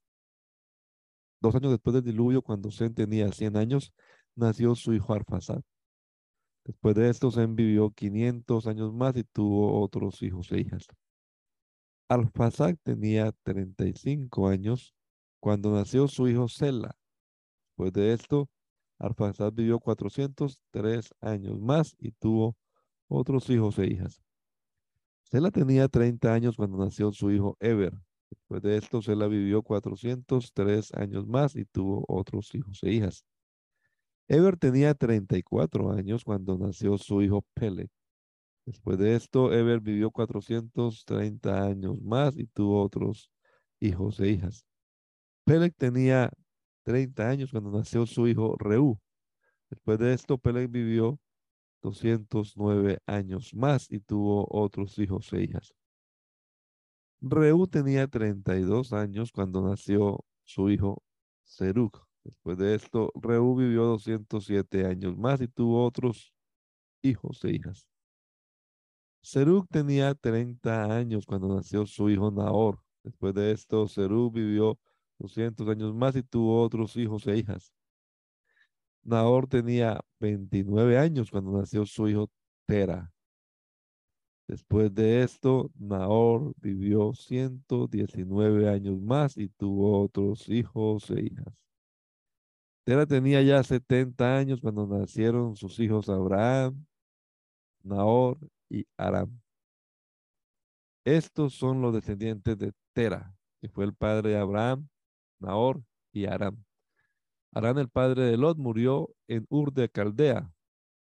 Dos años después del diluvio, cuando Sem tenía 100 años, nació su hijo Arfasad. Después de esto, Sem vivió 500 años más y tuvo otros hijos e hijas. Arfasad tenía 35 años cuando nació su hijo Sela. Después de esto, Arfasad vivió 403 años más y tuvo otros hijos e hijas. Sela tenía 30 años cuando nació su hijo Eber. Después de esto, Sela vivió 403 años más y tuvo otros hijos e hijas. Eber tenía 34 años cuando nació su hijo Peleg. Después de esto, Eber vivió 430 años más y tuvo otros hijos e hijas. Peleg tenía 30 años cuando nació su hijo Reú. Después de esto, Peleg vivió 209 años más y tuvo otros hijos e hijas. Reú tenía 32 años cuando nació su hijo Serug. Después de esto, Reú vivió 207 años más y tuvo otros hijos e hijas. Serug tenía 30 años cuando nació su hijo Nahor. Después de esto, Serug vivió 200 años más y tuvo otros hijos e hijas. Nahor tenía 29 años cuando nació su hijo Tera. Después de esto, Nahor vivió 119 años más y tuvo otros hijos e hijas. Tera tenía ya 70 años cuando nacieron sus hijos Abraham, Nahor y Aram. Estos son los descendientes de Tera, que fue el padre de Abraham, Nahor y Aram. Arán, el padre de Lot, murió en Ur de Caldea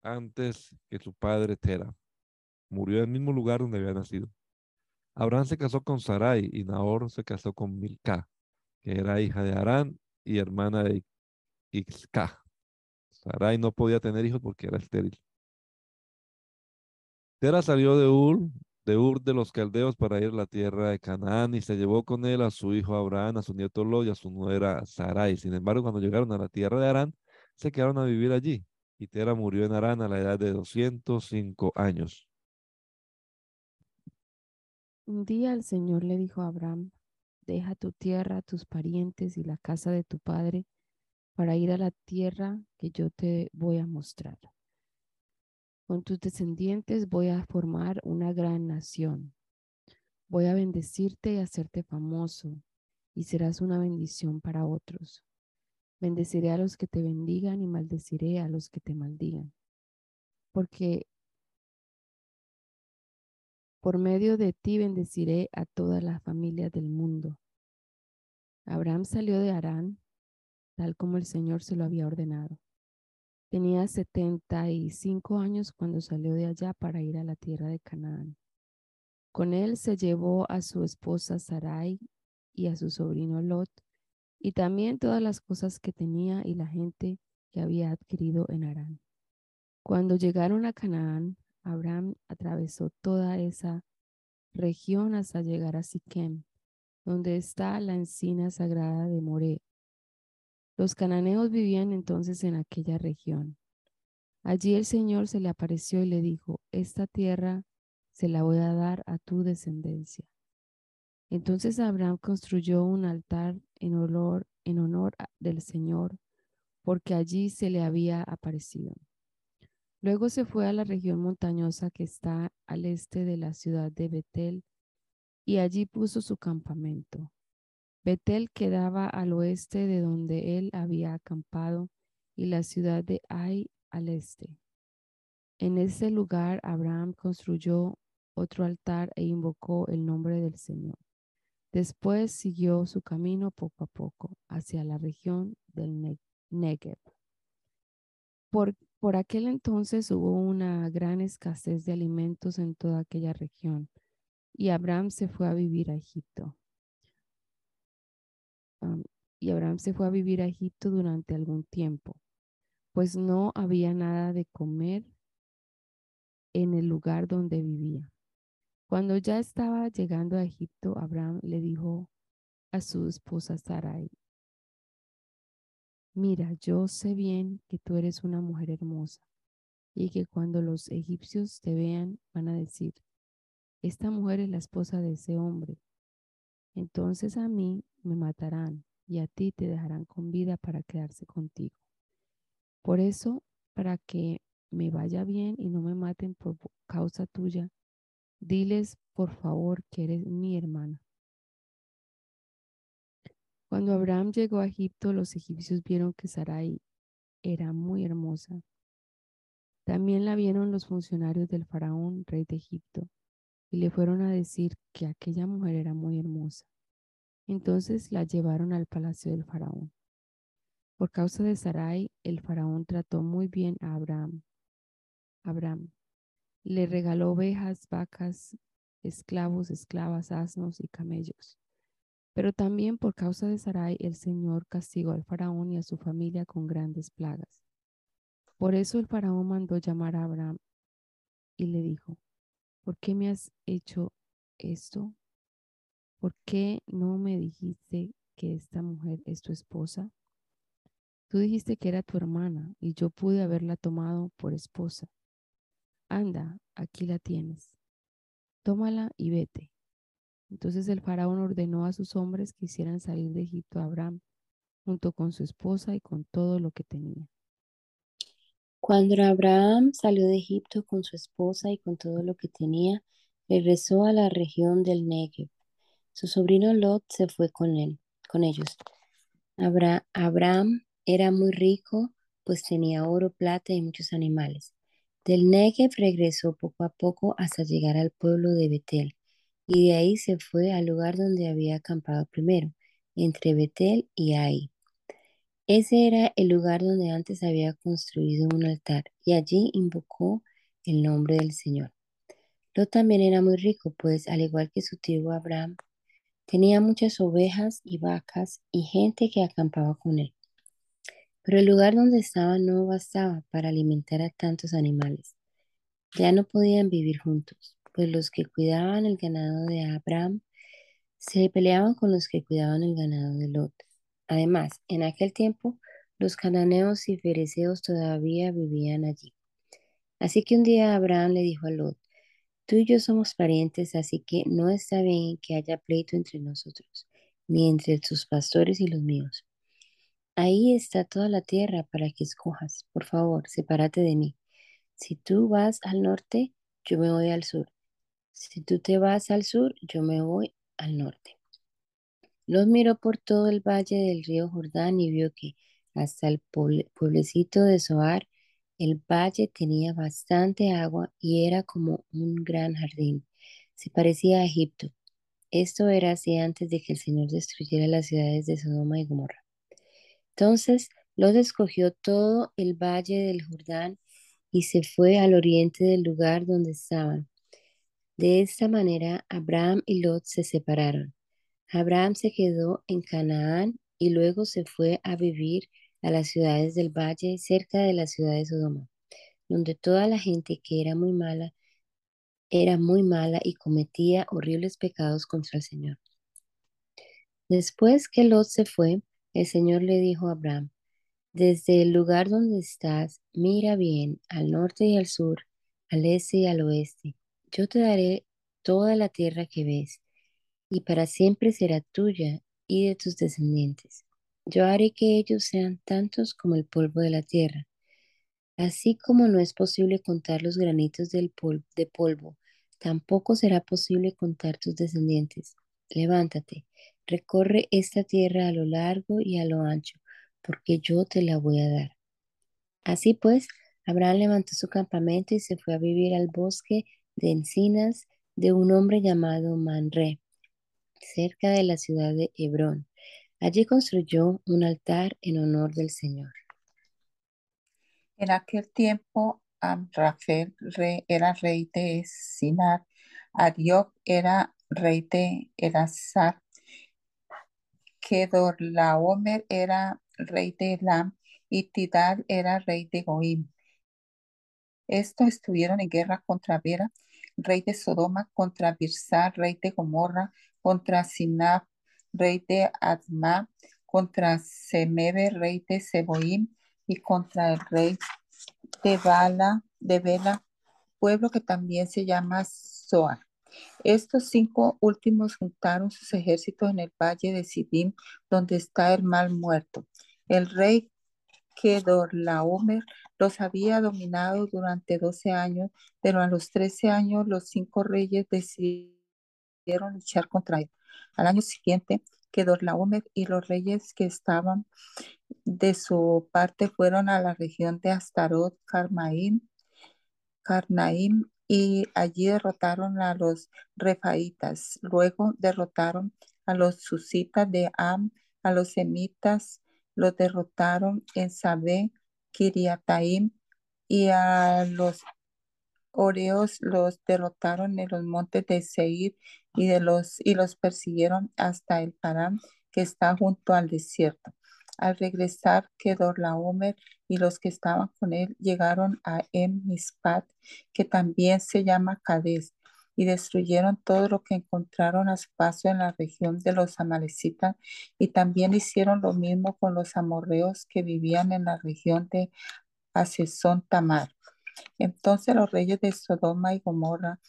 antes que su padre Tera. Murió en el mismo lugar donde había nacido. Abraham se casó con Sarai y Nahor se casó con Milca, que era hija de Arán y hermana de Ixca. Sarai no podía tener hijos porque era estéril. Tera salió de Ur, de Ur de los caldeos para ir a la tierra de Canaán y se llevó con él a su hijo Abraham, a su nieto Lot y a su nuera Sarai. Sin embargo, cuando llegaron a la tierra de Arán, se quedaron a vivir allí. Y Tera murió en Arán a la edad de 205 años.
Un día el Señor le dijo a Abraham, deja tu tierra, tus parientes y la casa de tu padre para ir a la tierra que yo te voy a mostrar. Con tus descendientes voy a formar una gran nación. Voy a bendecirte y hacerte famoso, y serás una bendición para otros. Bendeciré a los que te bendigan y maldeciré a los que te maldigan. Porque Por medio de ti bendeciré a todas las familias del mundo. Abraham salió de Harán, tal como el Señor se lo había ordenado. Tenía 75 años cuando salió de allá para ir a la tierra de Canaán. Con él se llevó a su esposa Sarai y a su sobrino Lot, y también todas las cosas que tenía y la gente que había adquirido en Harán. Cuando llegaron a Canaán, Abraham atravesó toda esa región hasta llegar a Siquem, donde está la encina sagrada de More. Los cananeos vivían entonces en aquella región. Allí el Señor se le apareció y le dijo, esta tierra se la voy a dar a tu descendencia. Entonces Abraham construyó un altar en honor, en honor del Señor, porque allí se le había aparecido. Luego se fue a la región montañosa que está al este de la ciudad de Betel y allí puso su campamento. Betel quedaba al oeste de donde él había acampado y la ciudad de Ai al este. En ese lugar Abraham construyó otro altar e invocó el nombre del Señor. Después siguió su camino poco a poco hacia la región del Negev. Por por aquel entonces hubo una gran escasez de alimentos en toda aquella región y Abraham se fue a vivir a Egipto. Y Abraham se fue a vivir a Egipto durante algún tiempo, pues no había nada de comer en el lugar donde vivía. Cuando ya estaba llegando a Egipto, Abraham le dijo a su esposa Sarai, Mira, yo sé bien que tú eres una mujer hermosa y que cuando los egipcios te vean van a decir, esta mujer es la esposa de ese hombre. Entonces a mí me matarán y a ti te dejarán con vida para quedarse contigo. Por eso, para que me vaya bien y no me maten por causa tuya, diles por favor que eres mi hermana. Cuando Abraham llegó a Egipto, los egipcios vieron que Sarai era muy hermosa. También la vieron los funcionarios del faraón, rey de Egipto, y le fueron a decir que aquella mujer era muy hermosa. Entonces la llevaron al palacio del faraón. Por causa de Sarai, el faraón trató muy bien a Abraham. Abraham le regaló ovejas, vacas, esclavos, esclavas, asnos y camellos. Pero también por causa de Sarai el Señor castigó al faraón y a su familia con grandes plagas. Por eso el faraón mandó llamar a Abraham y le dijo, ¿por qué me has hecho esto? ¿Por qué no me dijiste que esta mujer es tu esposa? Tú dijiste que era tu hermana y yo pude haberla tomado por esposa. Anda, aquí la tienes. Tómala y vete. Entonces el faraón ordenó a sus hombres que hicieran salir de Egipto a Abraham, junto con su esposa y con todo lo que tenía.
Cuando Abraham salió de Egipto con su esposa y con todo lo que tenía, regresó a la región del Negev. Su sobrino Lot se fue con él, con ellos. Abraham era muy rico, pues tenía oro, plata y muchos animales. Del Negev regresó poco a poco hasta llegar al pueblo de Betel y de ahí se fue al lugar donde había acampado primero, entre Betel y Ai. Ese era el lugar donde antes había construido un altar y allí invocó el nombre del Señor. Lot también era muy rico, pues al igual que su tío Abraham, tenía muchas ovejas y vacas y gente que acampaba con él. Pero el lugar donde estaba no bastaba para alimentar a tantos animales. Ya no podían vivir juntos pues los que cuidaban el ganado de Abraham se peleaban con los que cuidaban el ganado de Lot. Además, en aquel tiempo, los cananeos y fereceos todavía vivían allí. Así que un día Abraham le dijo a Lot, tú y yo somos parientes, así que no está bien que haya pleito entre nosotros, ni entre tus pastores y los míos. Ahí está toda la tierra para que escojas. Por favor, sepárate de mí. Si tú vas al norte, yo me voy al sur. Si tú te vas al sur, yo me voy al norte. Los miró por todo el valle del río Jordán y vio que hasta el pueblecito de Zoar, el valle tenía bastante agua y era como un gran jardín. Se parecía a Egipto. Esto era así antes de que el Señor destruyera las ciudades de Sodoma y Gomorra. Entonces Lot escogió todo el valle del Jordán y se fue al oriente del lugar donde estaban. De esta manera, Abraham y Lot se separaron. Abraham se quedó en Canaán y luego se fue a vivir a las ciudades del valle cerca de la ciudad de Sodoma, donde toda la gente que era muy mala era muy mala y cometía horribles pecados contra el Señor. Después que Lot se fue, el Señor le dijo a Abraham, desde el lugar donde estás, mira bien al norte y al sur, al este y al oeste. Yo te daré toda la tierra que ves, y para siempre será tuya y de tus descendientes. Yo haré que ellos sean tantos como el polvo de la tierra. Así como no es posible contar los granitos del de polvo, tampoco será posible contar tus descendientes. Levántate, recorre esta tierra a lo largo y a lo ancho porque yo te la voy a dar. Así pues, Abraham levantó su campamento y se fue a vivir al bosque de encinas de un hombre llamado Manre, cerca de la ciudad de Hebrón. Allí construyó un altar en honor del Señor.
En aquel tiempo, Amrafel era rey de Sinar, Arioc era rey de Elazar, Kedorlaomer era rey de Elam, y Tidal era rey de Goim. Estos estuvieron en guerra contra Vera, rey de Sodoma, contra Birsar, rey de Gomorra, contra Sinab, rey de Adma, contra Semebe, rey de Seboim, y contra el rey de Bala, de Bela, pueblo que también se llama Zoar. Estos cinco últimos juntaron sus ejércitos en el valle de Sidim, donde está el mal muerto. El rey Kedorlaomer los había dominado durante 12 años, pero a los 13 años los cinco reyes decidieron luchar contra él. Al año siguiente, Kedorlaomer y los reyes que estaban de su parte fueron a la región de Astarot, Carmaim, Carnaim y allí derrotaron a los refaitas. Luego derrotaron a los susitas de Am, a los semitas, los derrotaron en Sabé, Kiriataim, y a los oreos los derrotaron en los montes de Seir y, de los, y los persiguieron hasta el Param que está junto al desierto. Al regresar, Kedorlaomer y los que estaban con él llegaron a Em Mispat, que también se llama Cades, y destruyeron todo lo que encontraron a su paso en la región de los amalecitas, y también hicieron lo mismo con los amorreos que vivían en la región de Asesón Tamar. Entonces los reyes de Sodoma y Gomorra,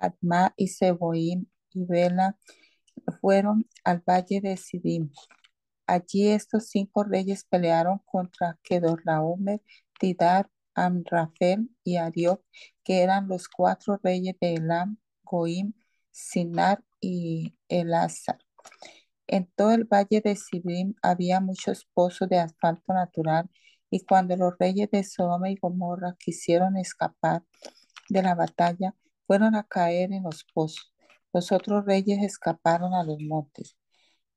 Adma y Seboim y Bela fueron al valle de Sidim Allí estos cinco reyes pelearon contra Kedorlaomer, Tidar, Amrafel y Arioc, que eran los cuatro reyes de Elam, Goim, Sinar y Elazar. En todo el valle de Sibim había muchos pozos de asfalto natural y cuando los reyes de Sodoma y Gomorra quisieron escapar de la batalla, fueron a caer en los pozos. Los otros reyes escaparon a los montes.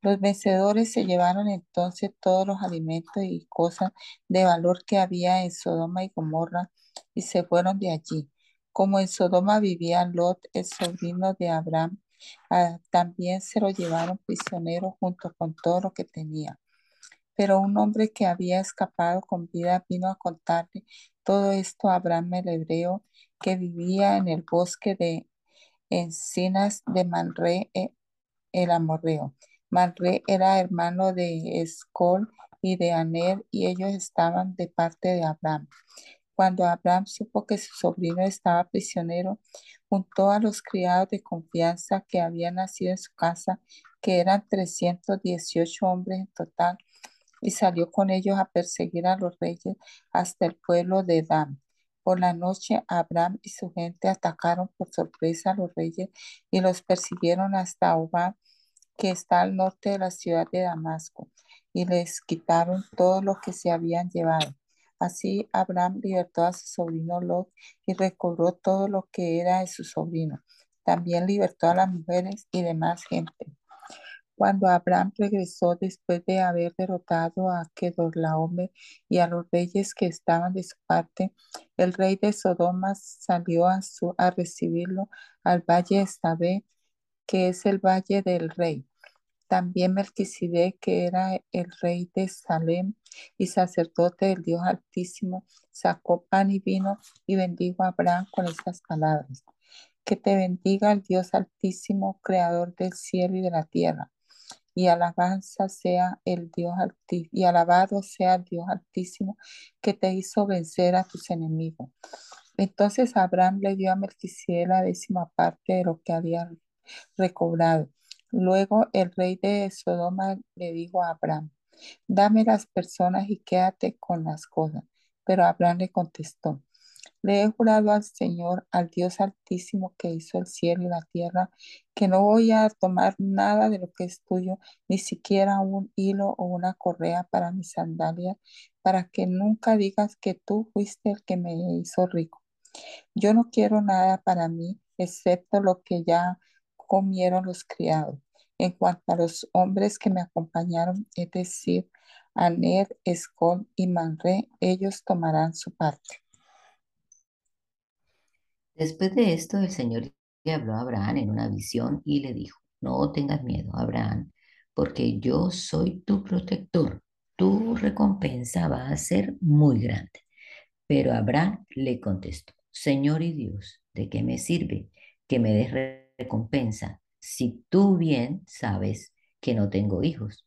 Los vencedores se llevaron entonces todos los alimentos y cosas de valor que había en Sodoma y Gomorra y se fueron de allí. Como en Sodoma vivía Lot, el sobrino de Abraham, ah, también se lo llevaron prisionero junto con todo lo que tenía. Pero un hombre que había escapado con vida vino a contarle todo esto a Abraham el hebreo, que vivía en el bosque de encinas de Manre eh, el amorreo. Manre era hermano de Escol y de Aner, y ellos estaban de parte de Abraham. Cuando Abraham supo que su sobrino estaba prisionero, juntó a los criados de confianza que habían nacido en su casa, que eran 318 hombres en total, y salió con ellos a perseguir a los reyes hasta el pueblo de Dan. Por la noche, Abraham y su gente atacaron por sorpresa a los reyes y los persiguieron hasta Obad que está al norte de la ciudad de Damasco, y les quitaron todo lo que se habían llevado. Así Abraham libertó a su sobrino Lot y recobró todo lo que era de su sobrino, También libertó a las mujeres y demás gente. Cuando Abraham regresó después de haber derrotado a Kedorlaomer y a los reyes que estaban de su parte, el rey de Sodoma salió a, recibirlo al valle de Estabé, que es el valle del rey. También Melquisedec, que era el rey de Salem y sacerdote del Dios Altísimo, sacó pan y vino y bendijo a Abraham con estas palabras. Que te bendiga el Dios Altísimo, creador del cielo y de la tierra y alabanza sea el Dios altísimo, y alabado sea el Dios altísimo que te hizo vencer a tus enemigos. Entonces Abraham le dio a Melquisedec la décima parte de lo que había recobrado. Luego el rey de Sodoma le dijo a Abraham, dame las personas y quédate con las cosas. Pero Abraham le contestó, le he jurado al Señor, al Dios altísimo que hizo el cielo y la tierra, que no voy a tomar nada de lo que es tuyo, ni siquiera un hilo o una correa para mis sandalias, para que nunca digas que tú fuiste el que me hizo rico. Yo no quiero nada para mí, excepto lo que ya comieron los criados. En cuanto a los hombres que me acompañaron, es decir, Aner, Escol y Manré, ellos tomarán su parte.
Después de esto, el Señor le habló a Abraham en una visión y le dijo, no tengas miedo, Abraham, porque yo soy tu protector. Tu recompensa va a ser muy grande. Pero Abraham le contestó, Señor y Dios, ¿de qué me sirve que me des recompensa si tú bien sabes que no tengo hijos?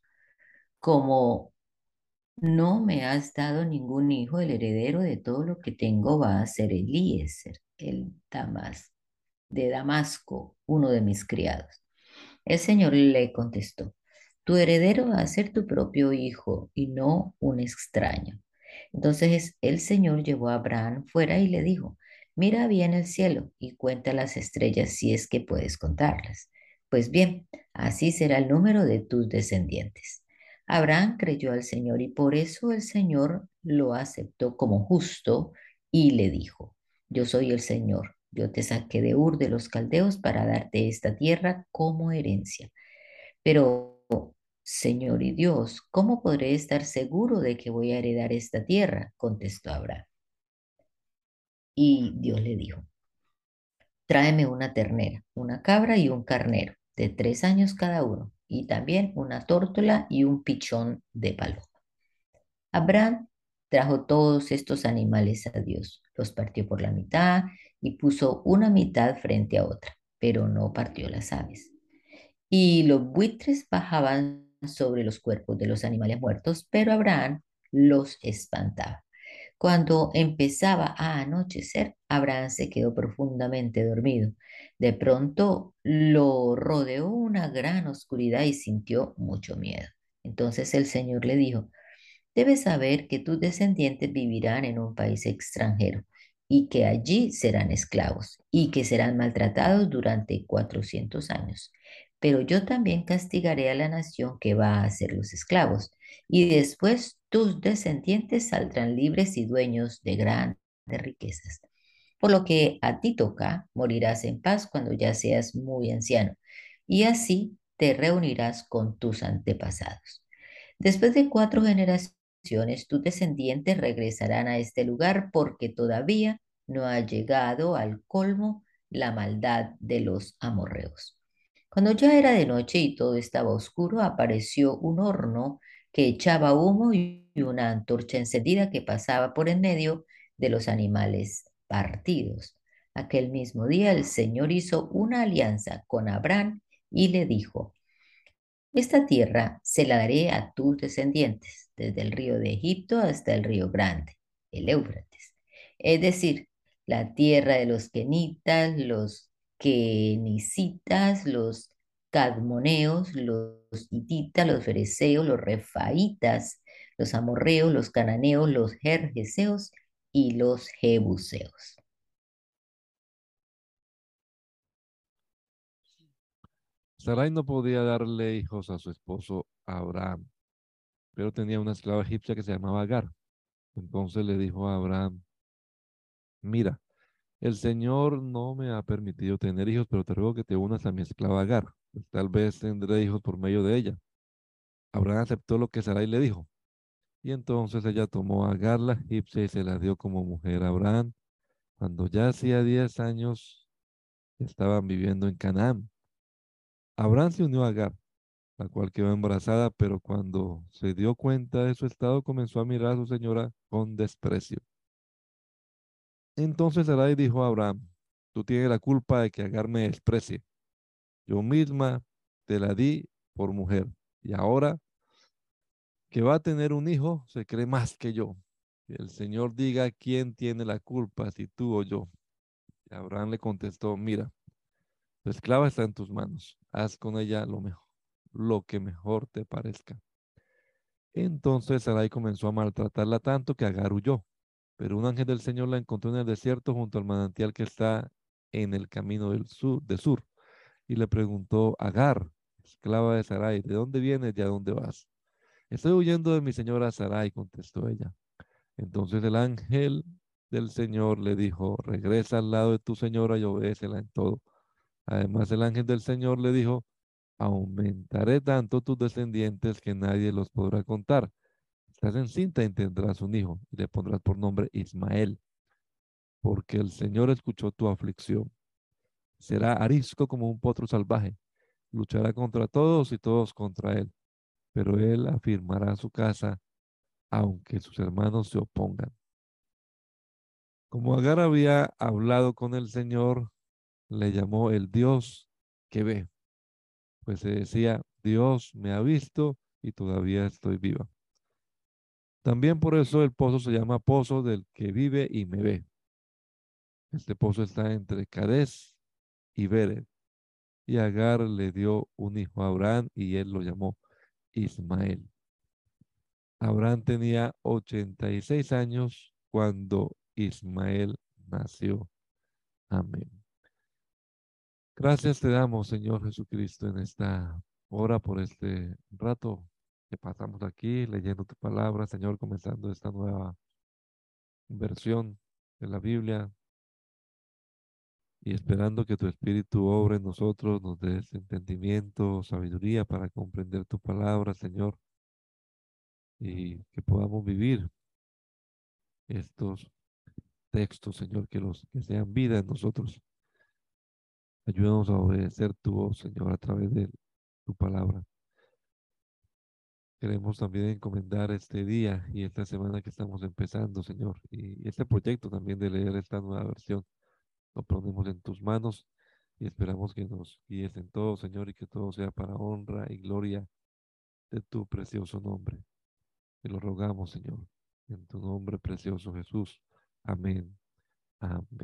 Como no me has dado ningún hijo, el heredero de todo lo que tengo va a ser Eliezer el Damas, de Damasco, uno de mis criados. El Señor le contestó, tu heredero va a ser tu propio hijo y no un extraño. Entonces el Señor llevó a Abraham fuera y le dijo, mira bien el cielo y cuenta las estrellas si es que puedes contarlas. Pues bien, así será el número de tus descendientes. Abraham creyó al Señor y por eso el Señor lo aceptó como justo y le dijo, yo soy el Señor, yo te saqué de Ur de los caldeos para darte esta tierra como herencia. Pero, Señor y Dios, ¿cómo podré estar seguro de que voy a heredar esta tierra? contestó Abraham. Y Dios le dijo, tráeme una ternera, una cabra y un carnero, de tres años cada uno, y también una tórtola y un pichón de paloma. Abraham trajo todos estos animales a Dios los partió por la mitad y puso una mitad frente a otra, pero no partió las aves. Y los buitres bajaban sobre los cuerpos de los animales muertos, pero Abraham los espantaba. Cuando empezaba a anochecer, Abraham se quedó profundamente dormido. De pronto lo rodeó una gran oscuridad y sintió mucho miedo. Entonces el Señor le dijo, debes saber que tus descendientes vivirán en un país extranjero y que allí serán esclavos y que serán maltratados durante 400 años. Pero yo también castigaré a la nación que va a ser los esclavos y después tus descendientes saldrán libres y dueños de grandes riquezas. Por lo que a ti toca, morirás en paz cuando ya seas muy anciano y así te reunirás con tus antepasados. Después de cuatro generaciones, tus descendientes regresarán a este lugar porque todavía no ha llegado al colmo la maldad de los amorreos. Cuando ya era de noche y todo estaba oscuro, apareció un horno que echaba humo y una antorcha encendida que pasaba por en medio de los animales partidos. Aquel mismo día el Señor hizo una alianza con Abraham y le dijo, esta tierra se la daré a tus descendientes, desde el río de Egipto hasta el río grande, el Éufrates. Es decir, la tierra de los kenitas, los kenicitas, los cadmoneos, los hititas, los fereceos, los refaitas, los amorreos, los cananeos, los jerjeseos y los jebuseos.
Sarai no podía darle hijos a su esposo Abraham, pero tenía una esclava egipcia que se llamaba Agar. Entonces le dijo a Abraham, mira, el Señor no me ha permitido tener hijos, pero te ruego que te unas a mi esclava Agar, tal vez tendré hijos por medio de ella. Abraham aceptó lo que Sarai le dijo. Y entonces ella tomó a Agar la egipcia y se la dio como mujer a Abraham, cuando ya hacía 10 años estaban viviendo en Canaán. Abraham se unió a Agar, la cual quedó embarazada, pero cuando se dio cuenta de su estado comenzó a mirar a su señora con desprecio. Entonces Sarai dijo a Abraham, tú tienes la culpa de que Agar me desprecie. Yo misma te la di por mujer y ahora que va a tener un hijo, se cree más que yo. El Señor diga quién tiene la culpa, si tú o yo. Y Abraham le contestó, mira, tu esclava está en tus manos, haz con ella lo mejor, lo que mejor te parezca. Entonces Sarai comenzó a maltratarla tanto que Agar huyó. Pero un ángel del Señor la encontró en el desierto junto al manantial que está en el camino del de sur. Y le preguntó, Agar, esclava de Sarai, ¿de dónde vienes y a dónde vas? Estoy huyendo de mi señora Sarai, contestó ella. Entonces el ángel del Señor le dijo, regresa al lado de tu señora y obedécela en todo. Además el ángel del Señor le dijo, aumentaré tanto tus descendientes que nadie los podrá contar. Estás encinta y tendrás un hijo y le pondrás por nombre Ismael, porque el Señor escuchó tu aflicción. Será arisco como un potro salvaje, luchará contra todos y todos contra él, pero él afirmará su casa aunque sus hermanos se opongan. Como Agar había hablado con el Señor, le llamó el Dios que ve, pues se decía, Dios me ha visto y todavía estoy viva. También por eso el pozo se llama pozo del que vive y me ve. Este pozo está entre Cades y Beret. Y Agar le dio un hijo a Abraham y él lo llamó Ismael. Abraham tenía 86 años cuando Ismael nació. Amén. Gracias te damos, Señor Jesucristo, en esta hora por este rato que pasamos aquí leyendo tu palabra, Señor, comenzando esta nueva versión de la Biblia y esperando que tu Espíritu obre en nosotros, nos des entendimiento, sabiduría para comprender tu palabra, Señor, y que podamos vivir estos textos, Señor, que los que sean vida en nosotros. Ayúdanos a obedecer tu voz, Señor, a través de tu palabra. Queremos también encomendar este día y esta semana que estamos empezando, Señor, y este proyecto también de leer esta nueva versión. Lo ponemos en tus manos y esperamos que nos guíes en todo, Señor, y que todo sea para honra y gloria de tu precioso nombre. Te lo rogamos, Señor, en tu nombre precioso Jesús. Amén. Amén.